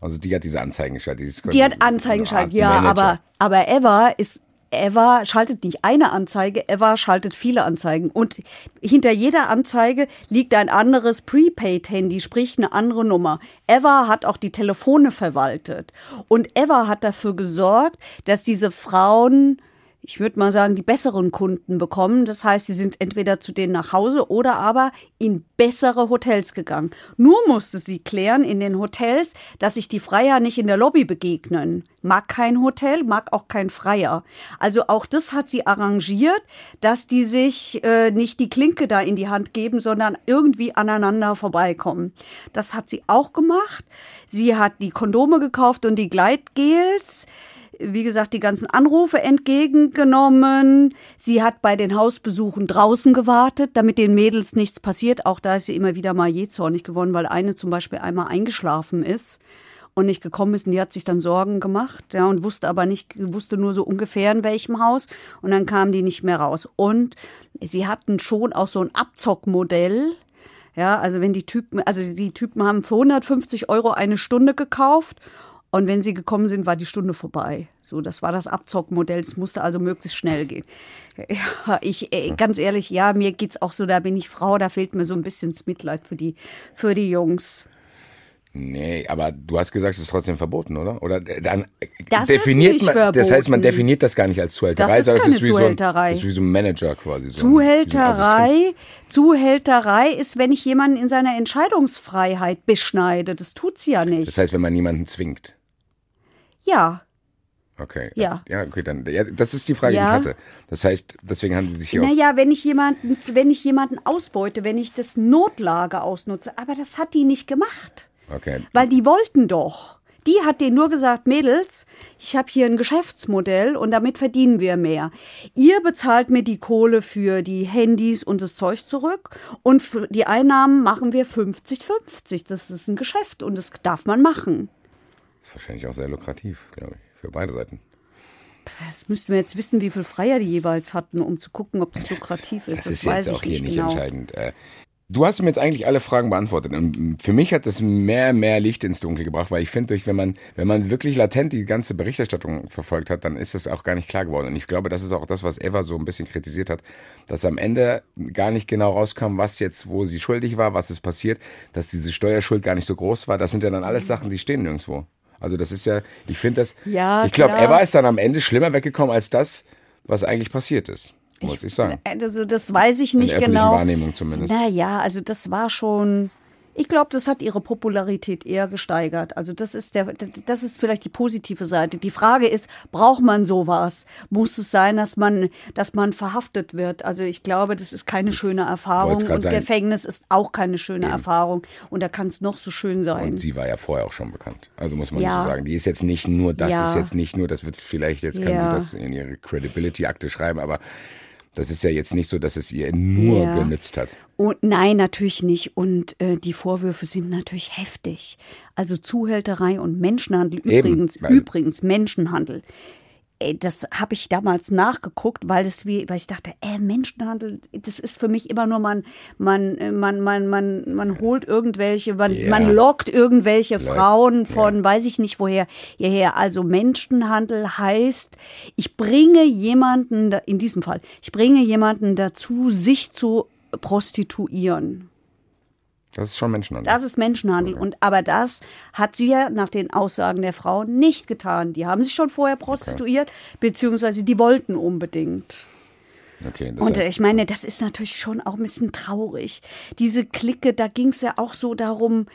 [SPEAKER 4] Also die hat diese Anzeigen geschaltet.
[SPEAKER 3] Die hat Anzeigen geschaltet, ja, aber, aber Eva ist, Eva schaltet nicht eine Anzeige, Eva schaltet viele Anzeigen. Und hinter jeder Anzeige liegt ein anderes Prepaid-Handy, sprich eine andere Nummer. Eva hat auch die Telefone verwaltet. Und Eva hat dafür gesorgt, dass diese Frauen ich würde mal sagen, die besseren Kunden bekommen. Das heißt, sie sind entweder zu denen nach Hause oder aber in bessere Hotels gegangen. Nur musste sie klären in den Hotels, dass sich die Freier nicht in der Lobby begegnen. Mag kein Hotel, mag auch kein Freier. Also auch das hat sie arrangiert, dass die sich äh, nicht die Klinke da in die Hand geben, sondern irgendwie aneinander vorbeikommen. Das hat sie auch gemacht. Sie hat die Kondome gekauft und die Gleitgels wie gesagt, die ganzen Anrufe entgegengenommen. Sie hat bei den Hausbesuchen draußen gewartet, damit den Mädels nichts passiert. Auch da ist sie immer wieder mal jähzornig geworden, weil eine zum Beispiel einmal eingeschlafen ist und nicht gekommen ist. Und die hat sich dann Sorgen gemacht, ja, und wusste aber nicht, wusste nur so ungefähr in welchem Haus. Und dann kam die nicht mehr raus. Und sie hatten schon auch so ein Abzockmodell. Ja, also wenn die Typen, also die Typen haben für 150 Euro eine Stunde gekauft und wenn sie gekommen sind, war die Stunde vorbei. So, das war das Abzockmodell. Es musste also möglichst schnell gehen. Ja, ich, äh, ganz ehrlich, ja, mir geht's auch so, da bin ich Frau, da fehlt mir so ein bisschen das Mitleid für die, für die Jungs.
[SPEAKER 4] Nee, aber du hast gesagt, es ist trotzdem verboten, oder? Oder dann
[SPEAKER 3] Das
[SPEAKER 4] definiert man, das heißt, man
[SPEAKER 3] verboten.
[SPEAKER 4] definiert das gar nicht als Zuhälterei,
[SPEAKER 3] Das ist
[SPEAKER 4] sondern
[SPEAKER 3] keine
[SPEAKER 4] es ist wie
[SPEAKER 3] Zuhälterei.
[SPEAKER 4] so ein, das ist wie so ein Manager quasi. So
[SPEAKER 3] Zuhälterei ist, wenn ich jemanden in seiner Entscheidungsfreiheit beschneide. Das tut sie ja nicht.
[SPEAKER 4] Das heißt, wenn man niemanden zwingt.
[SPEAKER 3] Ja,
[SPEAKER 4] Okay.
[SPEAKER 3] Ja.
[SPEAKER 4] Ja, okay, dann, ja, das ist die Frage, die
[SPEAKER 3] Ja.
[SPEAKER 4] ich hatte. Das heißt, deswegen haben die sich hier auch,
[SPEAKER 3] naja, wenn ich jemanden, wenn ich jemanden ausbeute, wenn ich das Notlage ausnutze, aber das hat die nicht gemacht.
[SPEAKER 4] okay.
[SPEAKER 3] Weil die wollten doch. Die hat denen nur gesagt, Mädels, ich habe hier ein Geschäftsmodell und damit verdienen wir mehr. Ihr bezahlt mir die Kohle für die Handys und das Zeug zurück und für die Einnahmen machen wir 50-50. Das ist ein Geschäft und das darf man machen.
[SPEAKER 4] Wahrscheinlich auch sehr lukrativ, glaube ich, für beide Seiten.
[SPEAKER 3] Das müssten wir jetzt wissen, wie viel Freier die jeweils hatten, um zu gucken, ob das lukrativ ist.
[SPEAKER 4] Das,
[SPEAKER 3] Das,
[SPEAKER 4] ist
[SPEAKER 3] weiß
[SPEAKER 4] jetzt
[SPEAKER 3] ich
[SPEAKER 4] auch hier
[SPEAKER 3] nicht
[SPEAKER 4] nicht
[SPEAKER 3] genau.
[SPEAKER 4] entscheidend. Äh, Du hast mir jetzt eigentlich alle Fragen beantwortet und für mich hat das mehr, mehr Licht ins Dunkel gebracht, weil ich finde, wenn man, wenn man wirklich latent die ganze Berichterstattung verfolgt hat, dann ist das auch gar nicht klar geworden. Und ich glaube, das ist auch das, was Eva so ein bisschen kritisiert hat, dass am Ende gar nicht genau rauskam, was jetzt, wo sie schuldig war, was ist passiert, dass diese Steuerschuld gar nicht so groß war. Das sind ja dann alles Sachen, die stehen nirgendwo. Also das ist ja, ich finde das,
[SPEAKER 3] Ja,
[SPEAKER 4] ich glaube,
[SPEAKER 3] klar.
[SPEAKER 4] Eva ist dann am Ende schlimmer weggekommen als das, was eigentlich passiert ist, muss ich, sagen.
[SPEAKER 3] Also das weiß ich
[SPEAKER 4] In
[SPEAKER 3] nicht
[SPEAKER 4] der öffentlichen
[SPEAKER 3] genau.
[SPEAKER 4] Wahrnehmung zumindest.
[SPEAKER 3] Naja, also das war schon. Ich glaube, das hat ihre Popularität eher gesteigert. Also das ist der, das ist vielleicht die positive Seite. Die Frage ist, braucht man sowas? Muss es sein, dass man, dass man verhaftet wird? Also ich glaube, das ist keine schöne Erfahrung und
[SPEAKER 4] sagen.
[SPEAKER 3] Gefängnis ist auch keine schöne Erfahrung. Und da kann es noch so schön sein.
[SPEAKER 4] Und sie war ja vorher auch schon bekannt. Also muss man
[SPEAKER 3] Ja.
[SPEAKER 4] so sagen. Die ist jetzt nicht nur, das
[SPEAKER 3] Ja.
[SPEAKER 4] ist jetzt nicht nur, das wird vielleicht, jetzt kann sie
[SPEAKER 3] Ja.
[SPEAKER 4] das in ihre Credibility-Akte schreiben, aber das ist ja jetzt nicht so, dass es ihr nur
[SPEAKER 3] Ja.
[SPEAKER 4] genützt hat.
[SPEAKER 3] Und nein, natürlich nicht. Und äh, die Vorwürfe sind natürlich heftig. Also Zuhälterei und Menschenhandel
[SPEAKER 4] Eben,
[SPEAKER 3] übrigens,
[SPEAKER 4] weil-
[SPEAKER 3] übrigens Menschenhandel. Ey, Das habe ich damals nachgeguckt, weil das wie, weil ich dachte, äh, Menschenhandel, das ist für mich immer nur man, man, äh, man, man, man, man holt irgendwelche, man,
[SPEAKER 4] Ja.
[SPEAKER 3] man lockt irgendwelche
[SPEAKER 4] Leute,
[SPEAKER 3] Frauen von, weiß ich nicht woher, hierher. Also Menschenhandel heißt, ich bringe jemanden, in diesem Fall, ich bringe jemanden dazu, sich zu prostituieren.
[SPEAKER 4] Das ist schon Menschenhandel.
[SPEAKER 3] Das ist Menschenhandel. Und aber das hat sie ja nach den Aussagen der Frau nicht getan. Die haben sich schon vorher prostituiert, beziehungsweise die wollten unbedingt.
[SPEAKER 4] okay, das
[SPEAKER 3] Und
[SPEAKER 4] heißt,
[SPEAKER 3] ich meine, das ist natürlich schon auch ein bisschen traurig. Diese Clique, da ging es ja auch so darum,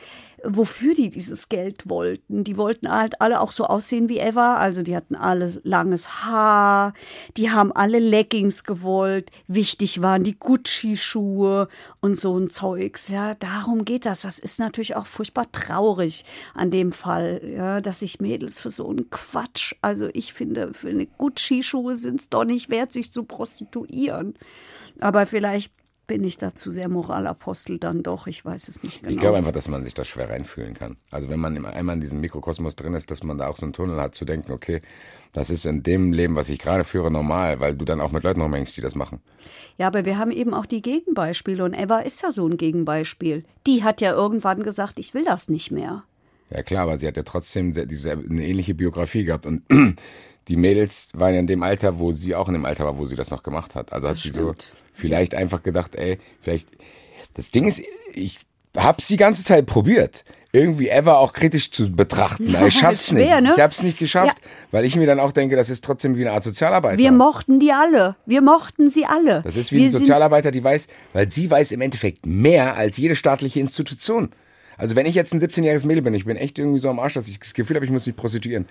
[SPEAKER 3] wofür die dieses Geld wollten. Die wollten halt alle auch so aussehen wie Eva. Also die hatten alle langes Haar, die haben alle Leggings gewollt. Wichtig waren die Gucci-Schuhe und so ein Zeugs. Ja, darum geht das. Das ist natürlich auch furchtbar traurig an dem Fall, ja, dass sich Mädels für so einen Quatsch, also ich finde, für eine Gucci-Schuhe sind es doch nicht wert, sich zu prostituieren. Aber vielleicht bin ich da zu sehr Moralapostel dann doch, ich weiß es nicht genau.
[SPEAKER 4] ich glaube einfach, dass man sich da schwer reinfühlen kann. Also wenn man einmal in diesem Mikrokosmos drin ist, dass man da auch so einen Tunnel hat, zu denken, okay, das ist in dem Leben, was ich gerade führe, normal, weil du dann auch mit Leuten rumhängst, die das machen.
[SPEAKER 3] Ja, aber wir haben eben auch die Gegenbeispiele und Eva ist ja so ein Gegenbeispiel. Die hat ja irgendwann gesagt, ich will das nicht mehr.
[SPEAKER 4] Ja klar, aber sie hat ja trotzdem diese eine ähnliche Biografie gehabt und <clears throat> die Mädels waren ja in dem Alter, wo sie auch in dem Alter war, wo sie das noch gemacht hat. Also hat sie so
[SPEAKER 3] stimmt.
[SPEAKER 4] Vielleicht einfach gedacht, ey, vielleicht das Ding ist, ich hab's die ganze Zeit probiert, irgendwie Eva auch kritisch zu betrachten. Ich schaff's
[SPEAKER 3] schwer,
[SPEAKER 4] nicht.
[SPEAKER 3] ne?
[SPEAKER 4] Ich hab's nicht geschafft, weil ich mir dann auch denke, das ist trotzdem wie eine Art Sozialarbeiter.
[SPEAKER 3] Wir mochten die alle. Wir mochten sie alle.
[SPEAKER 4] Das ist wie
[SPEAKER 3] wir
[SPEAKER 4] ein Sozialarbeiter, die weiß, weil sie weiß im Endeffekt mehr als jede staatliche Institution. Also wenn ich jetzt ein 17-jähriges Mädel bin, ich bin echt irgendwie so am Arsch, dass ich das Gefühl habe, ich muss mich prostituieren,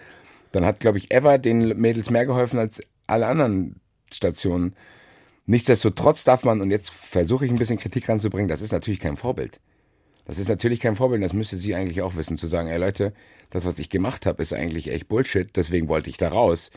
[SPEAKER 4] dann hat, glaube ich, Eva den Mädels mehr geholfen als alle anderen Stationen. Nichtsdestotrotz darf man, und jetzt versuche ich ein bisschen Kritik ranzubringen, das ist natürlich kein Vorbild. Das ist natürlich kein Vorbild, und das müsste sie eigentlich auch wissen, zu sagen, ey Leute, das, was ich gemacht habe, ist eigentlich echt Bullshit, deswegen wollte ich da raus.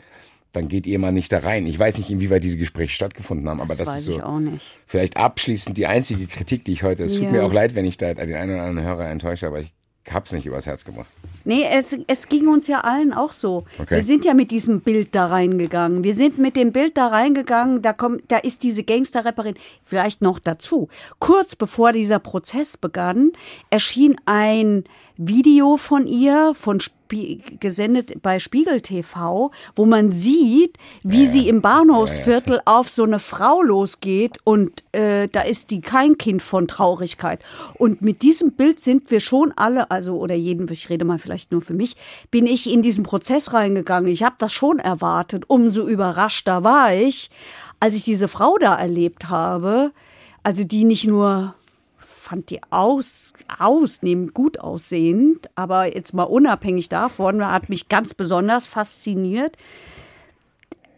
[SPEAKER 4] Dann geht ihr mal nicht da rein. Ich weiß nicht, inwieweit diese Gespräche stattgefunden haben, aber
[SPEAKER 3] Das
[SPEAKER 4] das
[SPEAKER 3] weiß
[SPEAKER 4] ist so
[SPEAKER 3] ich auch nicht.
[SPEAKER 4] vielleicht abschließend die einzige Kritik, die ich heute, es tut
[SPEAKER 3] Ja.
[SPEAKER 4] mir auch leid, wenn ich da den einen oder anderen Hörer enttäusche, aber ich hab's nicht übers Herz gebracht.
[SPEAKER 3] Nee, es, es ging uns ja allen auch so.
[SPEAKER 4] Okay.
[SPEAKER 3] Wir sind ja mit diesem Bild da reingegangen. Wir sind mit dem Bild da reingegangen, da kommt, da ist diese Gangsterrapperin vielleicht noch dazu. Kurz bevor dieser Prozess begann, erschien ein Video von ihr, von Spie gesendet bei Spiegel TV, wo man sieht, wie sie im Bahnhofsviertel auf so eine Frau losgeht und äh, da ist die kein Kind von Traurigkeit. Und mit diesem Bild sind wir schon alle, also oder jeden, ich rede mal vielleicht nur für mich, bin ich in diesen Prozess reingegangen. Ich habe das schon erwartet. Umso überraschter war ich, als ich diese Frau da erlebt habe, also die nicht nur fand die aus, ausnehmend gut aussehend, aber jetzt mal unabhängig davon, hat mich ganz besonders fasziniert,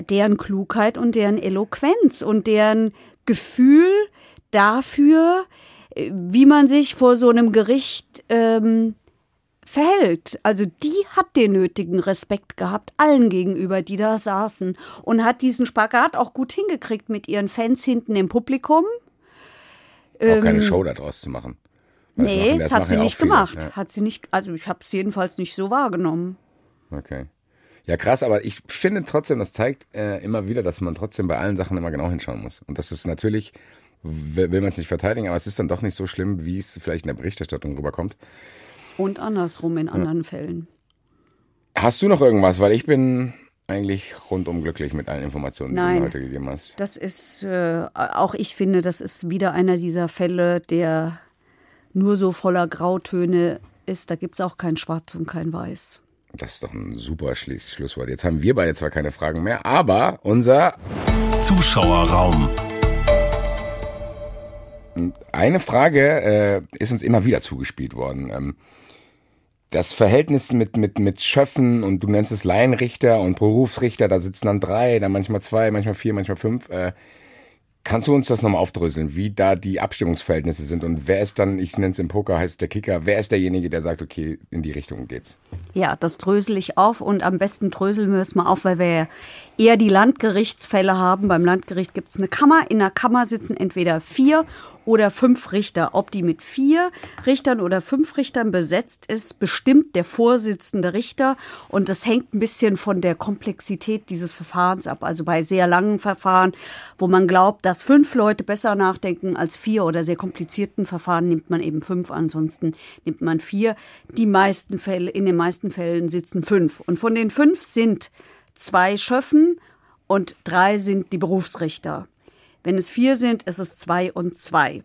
[SPEAKER 3] deren Klugheit und deren Eloquenz und deren Gefühl dafür, wie man sich vor so einem Gericht ähm, verhält. Also die hat den nötigen Respekt gehabt, allen gegenüber, die da saßen und hat diesen Spagat auch gut hingekriegt mit ihren Fans hinten im Publikum.
[SPEAKER 4] Auch keine Show daraus zu machen. Weil
[SPEAKER 3] Ähm, Nee, das,
[SPEAKER 4] machen
[SPEAKER 3] hat sie
[SPEAKER 4] ja
[SPEAKER 3] nicht
[SPEAKER 4] viele,
[SPEAKER 3] gemacht.
[SPEAKER 4] Ja.
[SPEAKER 3] Hat sie nicht, also ich habe es jedenfalls nicht so wahrgenommen.
[SPEAKER 4] Okay. Ja, krass, aber ich finde trotzdem, das zeigt äh, immer wieder, dass man trotzdem bei allen Sachen immer genau hinschauen muss. Und das ist natürlich, will, will man es nicht verteidigen, aber es ist dann doch nicht so schlimm, wie es vielleicht in der Berichterstattung rüberkommt.
[SPEAKER 3] Und andersrum in anderen Fällen.
[SPEAKER 4] Hast du noch irgendwas? Weil ich bin eigentlich rundum glücklich mit allen Informationen, die du
[SPEAKER 3] Nein.
[SPEAKER 4] mir heute gegeben hast.
[SPEAKER 3] Das ist, äh, auch ich finde, das ist wieder einer dieser Fälle, der nur so voller Grautöne ist. Da gibt es auch kein Schwarz und kein Weiß.
[SPEAKER 4] Das ist doch ein super Schluss Schlusswort. Jetzt haben wir beide zwar keine Fragen mehr, aber unser
[SPEAKER 1] Zuschauerraum.
[SPEAKER 4] Eine Frage äh, ist uns immer wieder zugespielt worden. Ähm, das Verhältnis mit, mit, mit Schöffen und du nennst es Laienrichter und Berufsrichter, da sitzen dann drei, dann manchmal zwei, manchmal vier, manchmal fünf. Äh, kannst du uns das nochmal aufdröseln, wie da die Abstimmungsverhältnisse sind und wer ist dann, ich nenne es im Poker, heißt der Kicker, wer ist derjenige, der sagt, okay, in die Richtung geht's?
[SPEAKER 3] Ja, das drösel ich auf und am besten dröseln wir es mal auf, weil wir eher die Landgerichtsfälle haben. Beim Landgericht gibt es eine Kammer. In der Kammer sitzen entweder vier oder fünf Richter. Ob die mit vier Richtern oder fünf Richtern besetzt ist, bestimmt der Vorsitzende Richter. Und das hängt ein bisschen von der Komplexität dieses Verfahrens ab. Also bei sehr langen Verfahren, wo man glaubt, dass fünf Leute besser nachdenken als vier oder sehr komplizierten Verfahren nimmt man eben fünf, ansonsten nimmt man vier. Die meisten Fälle, in den meisten Fällen sitzen fünf. Und von den fünf sind zwei Schöffen und drei sind die Berufsrichter. Wenn es vier sind, ist es zwei und zwei.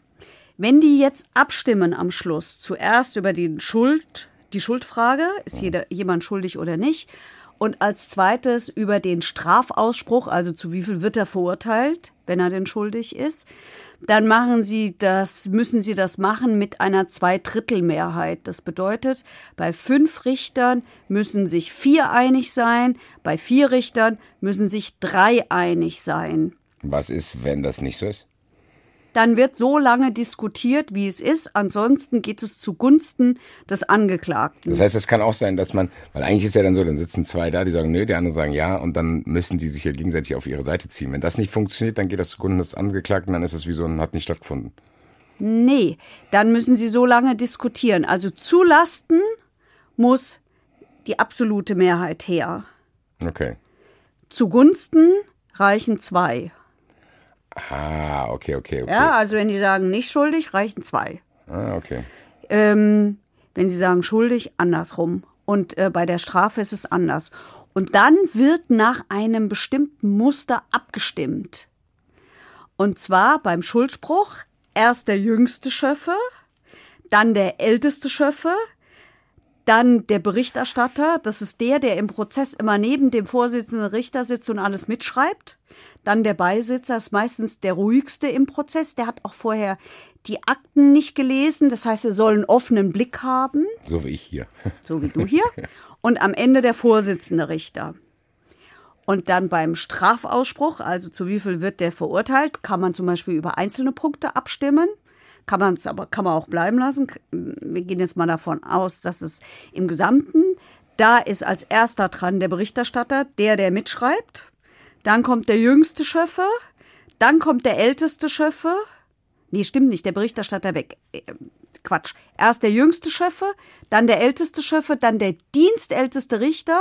[SPEAKER 3] Wenn die jetzt abstimmen am Schluss, zuerst über den Schuld, die Schuldfrage, ist jeder, jemand schuldig oder nicht, und als zweites über den Strafausspruch, also zu wie viel wird er verurteilt, wenn er denn schuldig ist, dann machen sie das, müssen sie das machen mit einer Zweidrittelmehrheit. Das bedeutet, bei fünf Richtern müssen sich vier einig sein, bei vier Richtern müssen sich drei einig sein.
[SPEAKER 4] Was ist, wenn das nicht so ist?
[SPEAKER 3] Dann wird so lange diskutiert, wie es ist. Ansonsten geht es zugunsten des Angeklagten.
[SPEAKER 4] Das heißt, es kann auch sein, dass man, weil eigentlich ist ja dann so, dann sitzen zwei da, die sagen nö, die anderen sagen ja und dann müssen die sich ja gegenseitig auf ihre Seite ziehen. Wenn das nicht funktioniert, dann geht das zugunsten des Angeklagten, dann ist es wie so ein hat nicht stattgefunden.
[SPEAKER 3] Nee, dann müssen sie so lange diskutieren. Also zulasten muss die absolute Mehrheit her.
[SPEAKER 4] Okay.
[SPEAKER 3] Zugunsten reichen zwei.
[SPEAKER 4] Ah, okay, okay, okay.
[SPEAKER 3] Ja, also wenn die sagen nicht schuldig, reichen zwei.
[SPEAKER 4] Ah, okay.
[SPEAKER 3] Ähm, wenn sie sagen schuldig, andersrum. Und äh, bei der Strafe ist es anders. Und dann wird nach einem bestimmten Muster abgestimmt. Und zwar beim Schuldspruch erst der jüngste Schöffe, dann der älteste Schöffe, dann der Berichterstatter, das ist der, der im Prozess immer neben dem Vorsitzenden Richter sitzt und alles mitschreibt. Dann der Beisitzer ist meistens der ruhigste im Prozess, der hat auch vorher die Akten nicht gelesen, das heißt, er soll einen offenen Blick haben,
[SPEAKER 4] So wie ich hier. <laughs>
[SPEAKER 3] so wie du hier. Und am Ende der Vorsitzende Richter. Und dann beim Strafausspruch, also zu wie viel wird der verurteilt, kann man zum Beispiel über einzelne Punkte abstimmen. Kann man es aber kann man auch bleiben lassen. Wir gehen jetzt mal davon aus, dass es im Gesamten, da ist als erster dran der Berichterstatter, der, der mitschreibt. Dann kommt der jüngste Schöffe. Dann kommt der älteste Schöffe. Nee, stimmt nicht, der Berichterstatter weg. Quatsch. Erst der jüngste Schöffe, dann der älteste Schöffe, dann der dienstälteste Richter,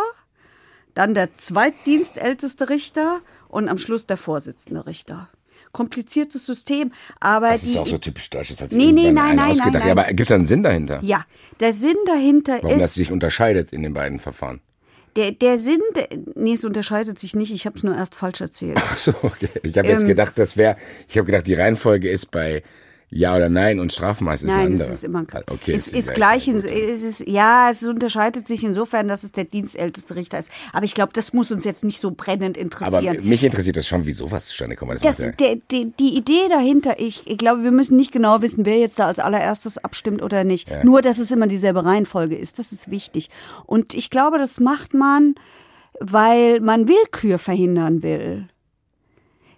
[SPEAKER 3] dann der zweitdienstälteste Richter und am Schluss der Vorsitzende Richter. Kompliziertes System, aber
[SPEAKER 4] Das ist auch so typisch deutsch. Das hat sich
[SPEAKER 3] Nee, nee, nein, nein,
[SPEAKER 4] ausgedacht.
[SPEAKER 3] nein,
[SPEAKER 4] Ja,
[SPEAKER 3] nein.
[SPEAKER 4] aber gibt es einen Sinn dahinter?
[SPEAKER 3] ja, der Sinn dahinter
[SPEAKER 4] Warum das
[SPEAKER 3] ist
[SPEAKER 4] sich unterscheidet in den beiden Verfahren?
[SPEAKER 3] Der der Sinn, der, nee, es unterscheidet sich nicht. Ich habe es nur erst falsch erzählt.
[SPEAKER 4] Ach so, okay. Ich habe jetzt
[SPEAKER 3] Ähm,
[SPEAKER 4] gedacht, das wäre, ich habe gedacht, die Reihenfolge ist bei Ja oder Nein und Strafmaß ist
[SPEAKER 3] Nein,
[SPEAKER 4] andere.
[SPEAKER 3] es ist immer
[SPEAKER 4] okay,
[SPEAKER 3] es
[SPEAKER 4] ist
[SPEAKER 3] ist gleich, in, es ist ja, es unterscheidet sich insofern, dass es der dienstälteste Richter ist. Aber ich glaube, das muss uns jetzt nicht so brennend
[SPEAKER 4] Aber
[SPEAKER 3] interessieren.
[SPEAKER 4] mich interessiert das schon, wie sowas zustande kommt. Das
[SPEAKER 3] Das,
[SPEAKER 4] ja-
[SPEAKER 3] der, die, die Idee dahinter, ich, ich glaube, wir müssen nicht genau wissen, wer jetzt da als allererstes abstimmt oder nicht. Nur, dass es immer dieselbe Reihenfolge ist, das ist wichtig. Und ich glaube, das macht man, weil man Willkür verhindern will.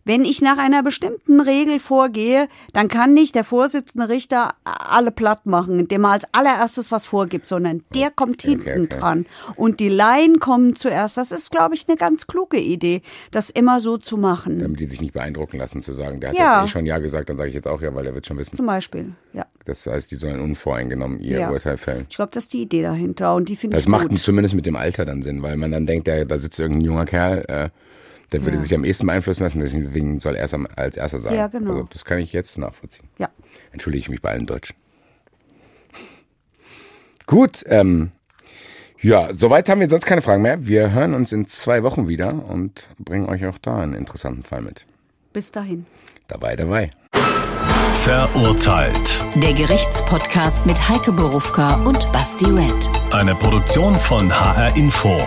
[SPEAKER 3] Wenn ich nach einer bestimmten Regel vorgehe, dann kann nicht der Vorsitzende Richter alle platt machen, indem er als allererstes was vorgibt, sondern der kommt hinten
[SPEAKER 4] okay.
[SPEAKER 3] dran. Und die Laien kommen zuerst. Das ist, glaube ich, eine ganz kluge Idee, das immer so zu machen.
[SPEAKER 4] damit die sich nicht beeindrucken lassen, zu sagen, der hat
[SPEAKER 3] Ja.
[SPEAKER 4] jetzt eh schon Ja gesagt, dann sage ich jetzt auch Ja, weil der wird schon wissen.
[SPEAKER 3] Zum Beispiel, ja.
[SPEAKER 4] Das heißt, die sollen unvoreingenommen ihr
[SPEAKER 3] Ja.
[SPEAKER 4] Urteil fällen.
[SPEAKER 3] Ich glaube, das ist die Idee dahinter und die finde
[SPEAKER 4] Das
[SPEAKER 3] ich
[SPEAKER 4] macht
[SPEAKER 3] gut.
[SPEAKER 4] zumindest mit dem Alter dann Sinn, weil man dann denkt, der, da sitzt irgendein junger Kerl, äh, der würde
[SPEAKER 3] Ja.
[SPEAKER 4] sich am ehesten beeinflussen lassen, deswegen soll er es als erster sagen.
[SPEAKER 3] Ja, genau.
[SPEAKER 4] Also, das kann ich jetzt nachvollziehen.
[SPEAKER 3] Ja.
[SPEAKER 4] Entschuldige ich mich bei allen Deutschen. <laughs> Gut, ähm, ja, soweit haben wir sonst keine Fragen mehr. Wir hören uns in zwei Wochen wieder und bringen euch auch da einen interessanten Fall mit.
[SPEAKER 3] Bis dahin.
[SPEAKER 4] Dabei, dabei.
[SPEAKER 1] Verurteilt.
[SPEAKER 2] Der Gerichtspodcast mit Heike Borufka und Basti Red.
[SPEAKER 1] Eine Produktion von HR Info.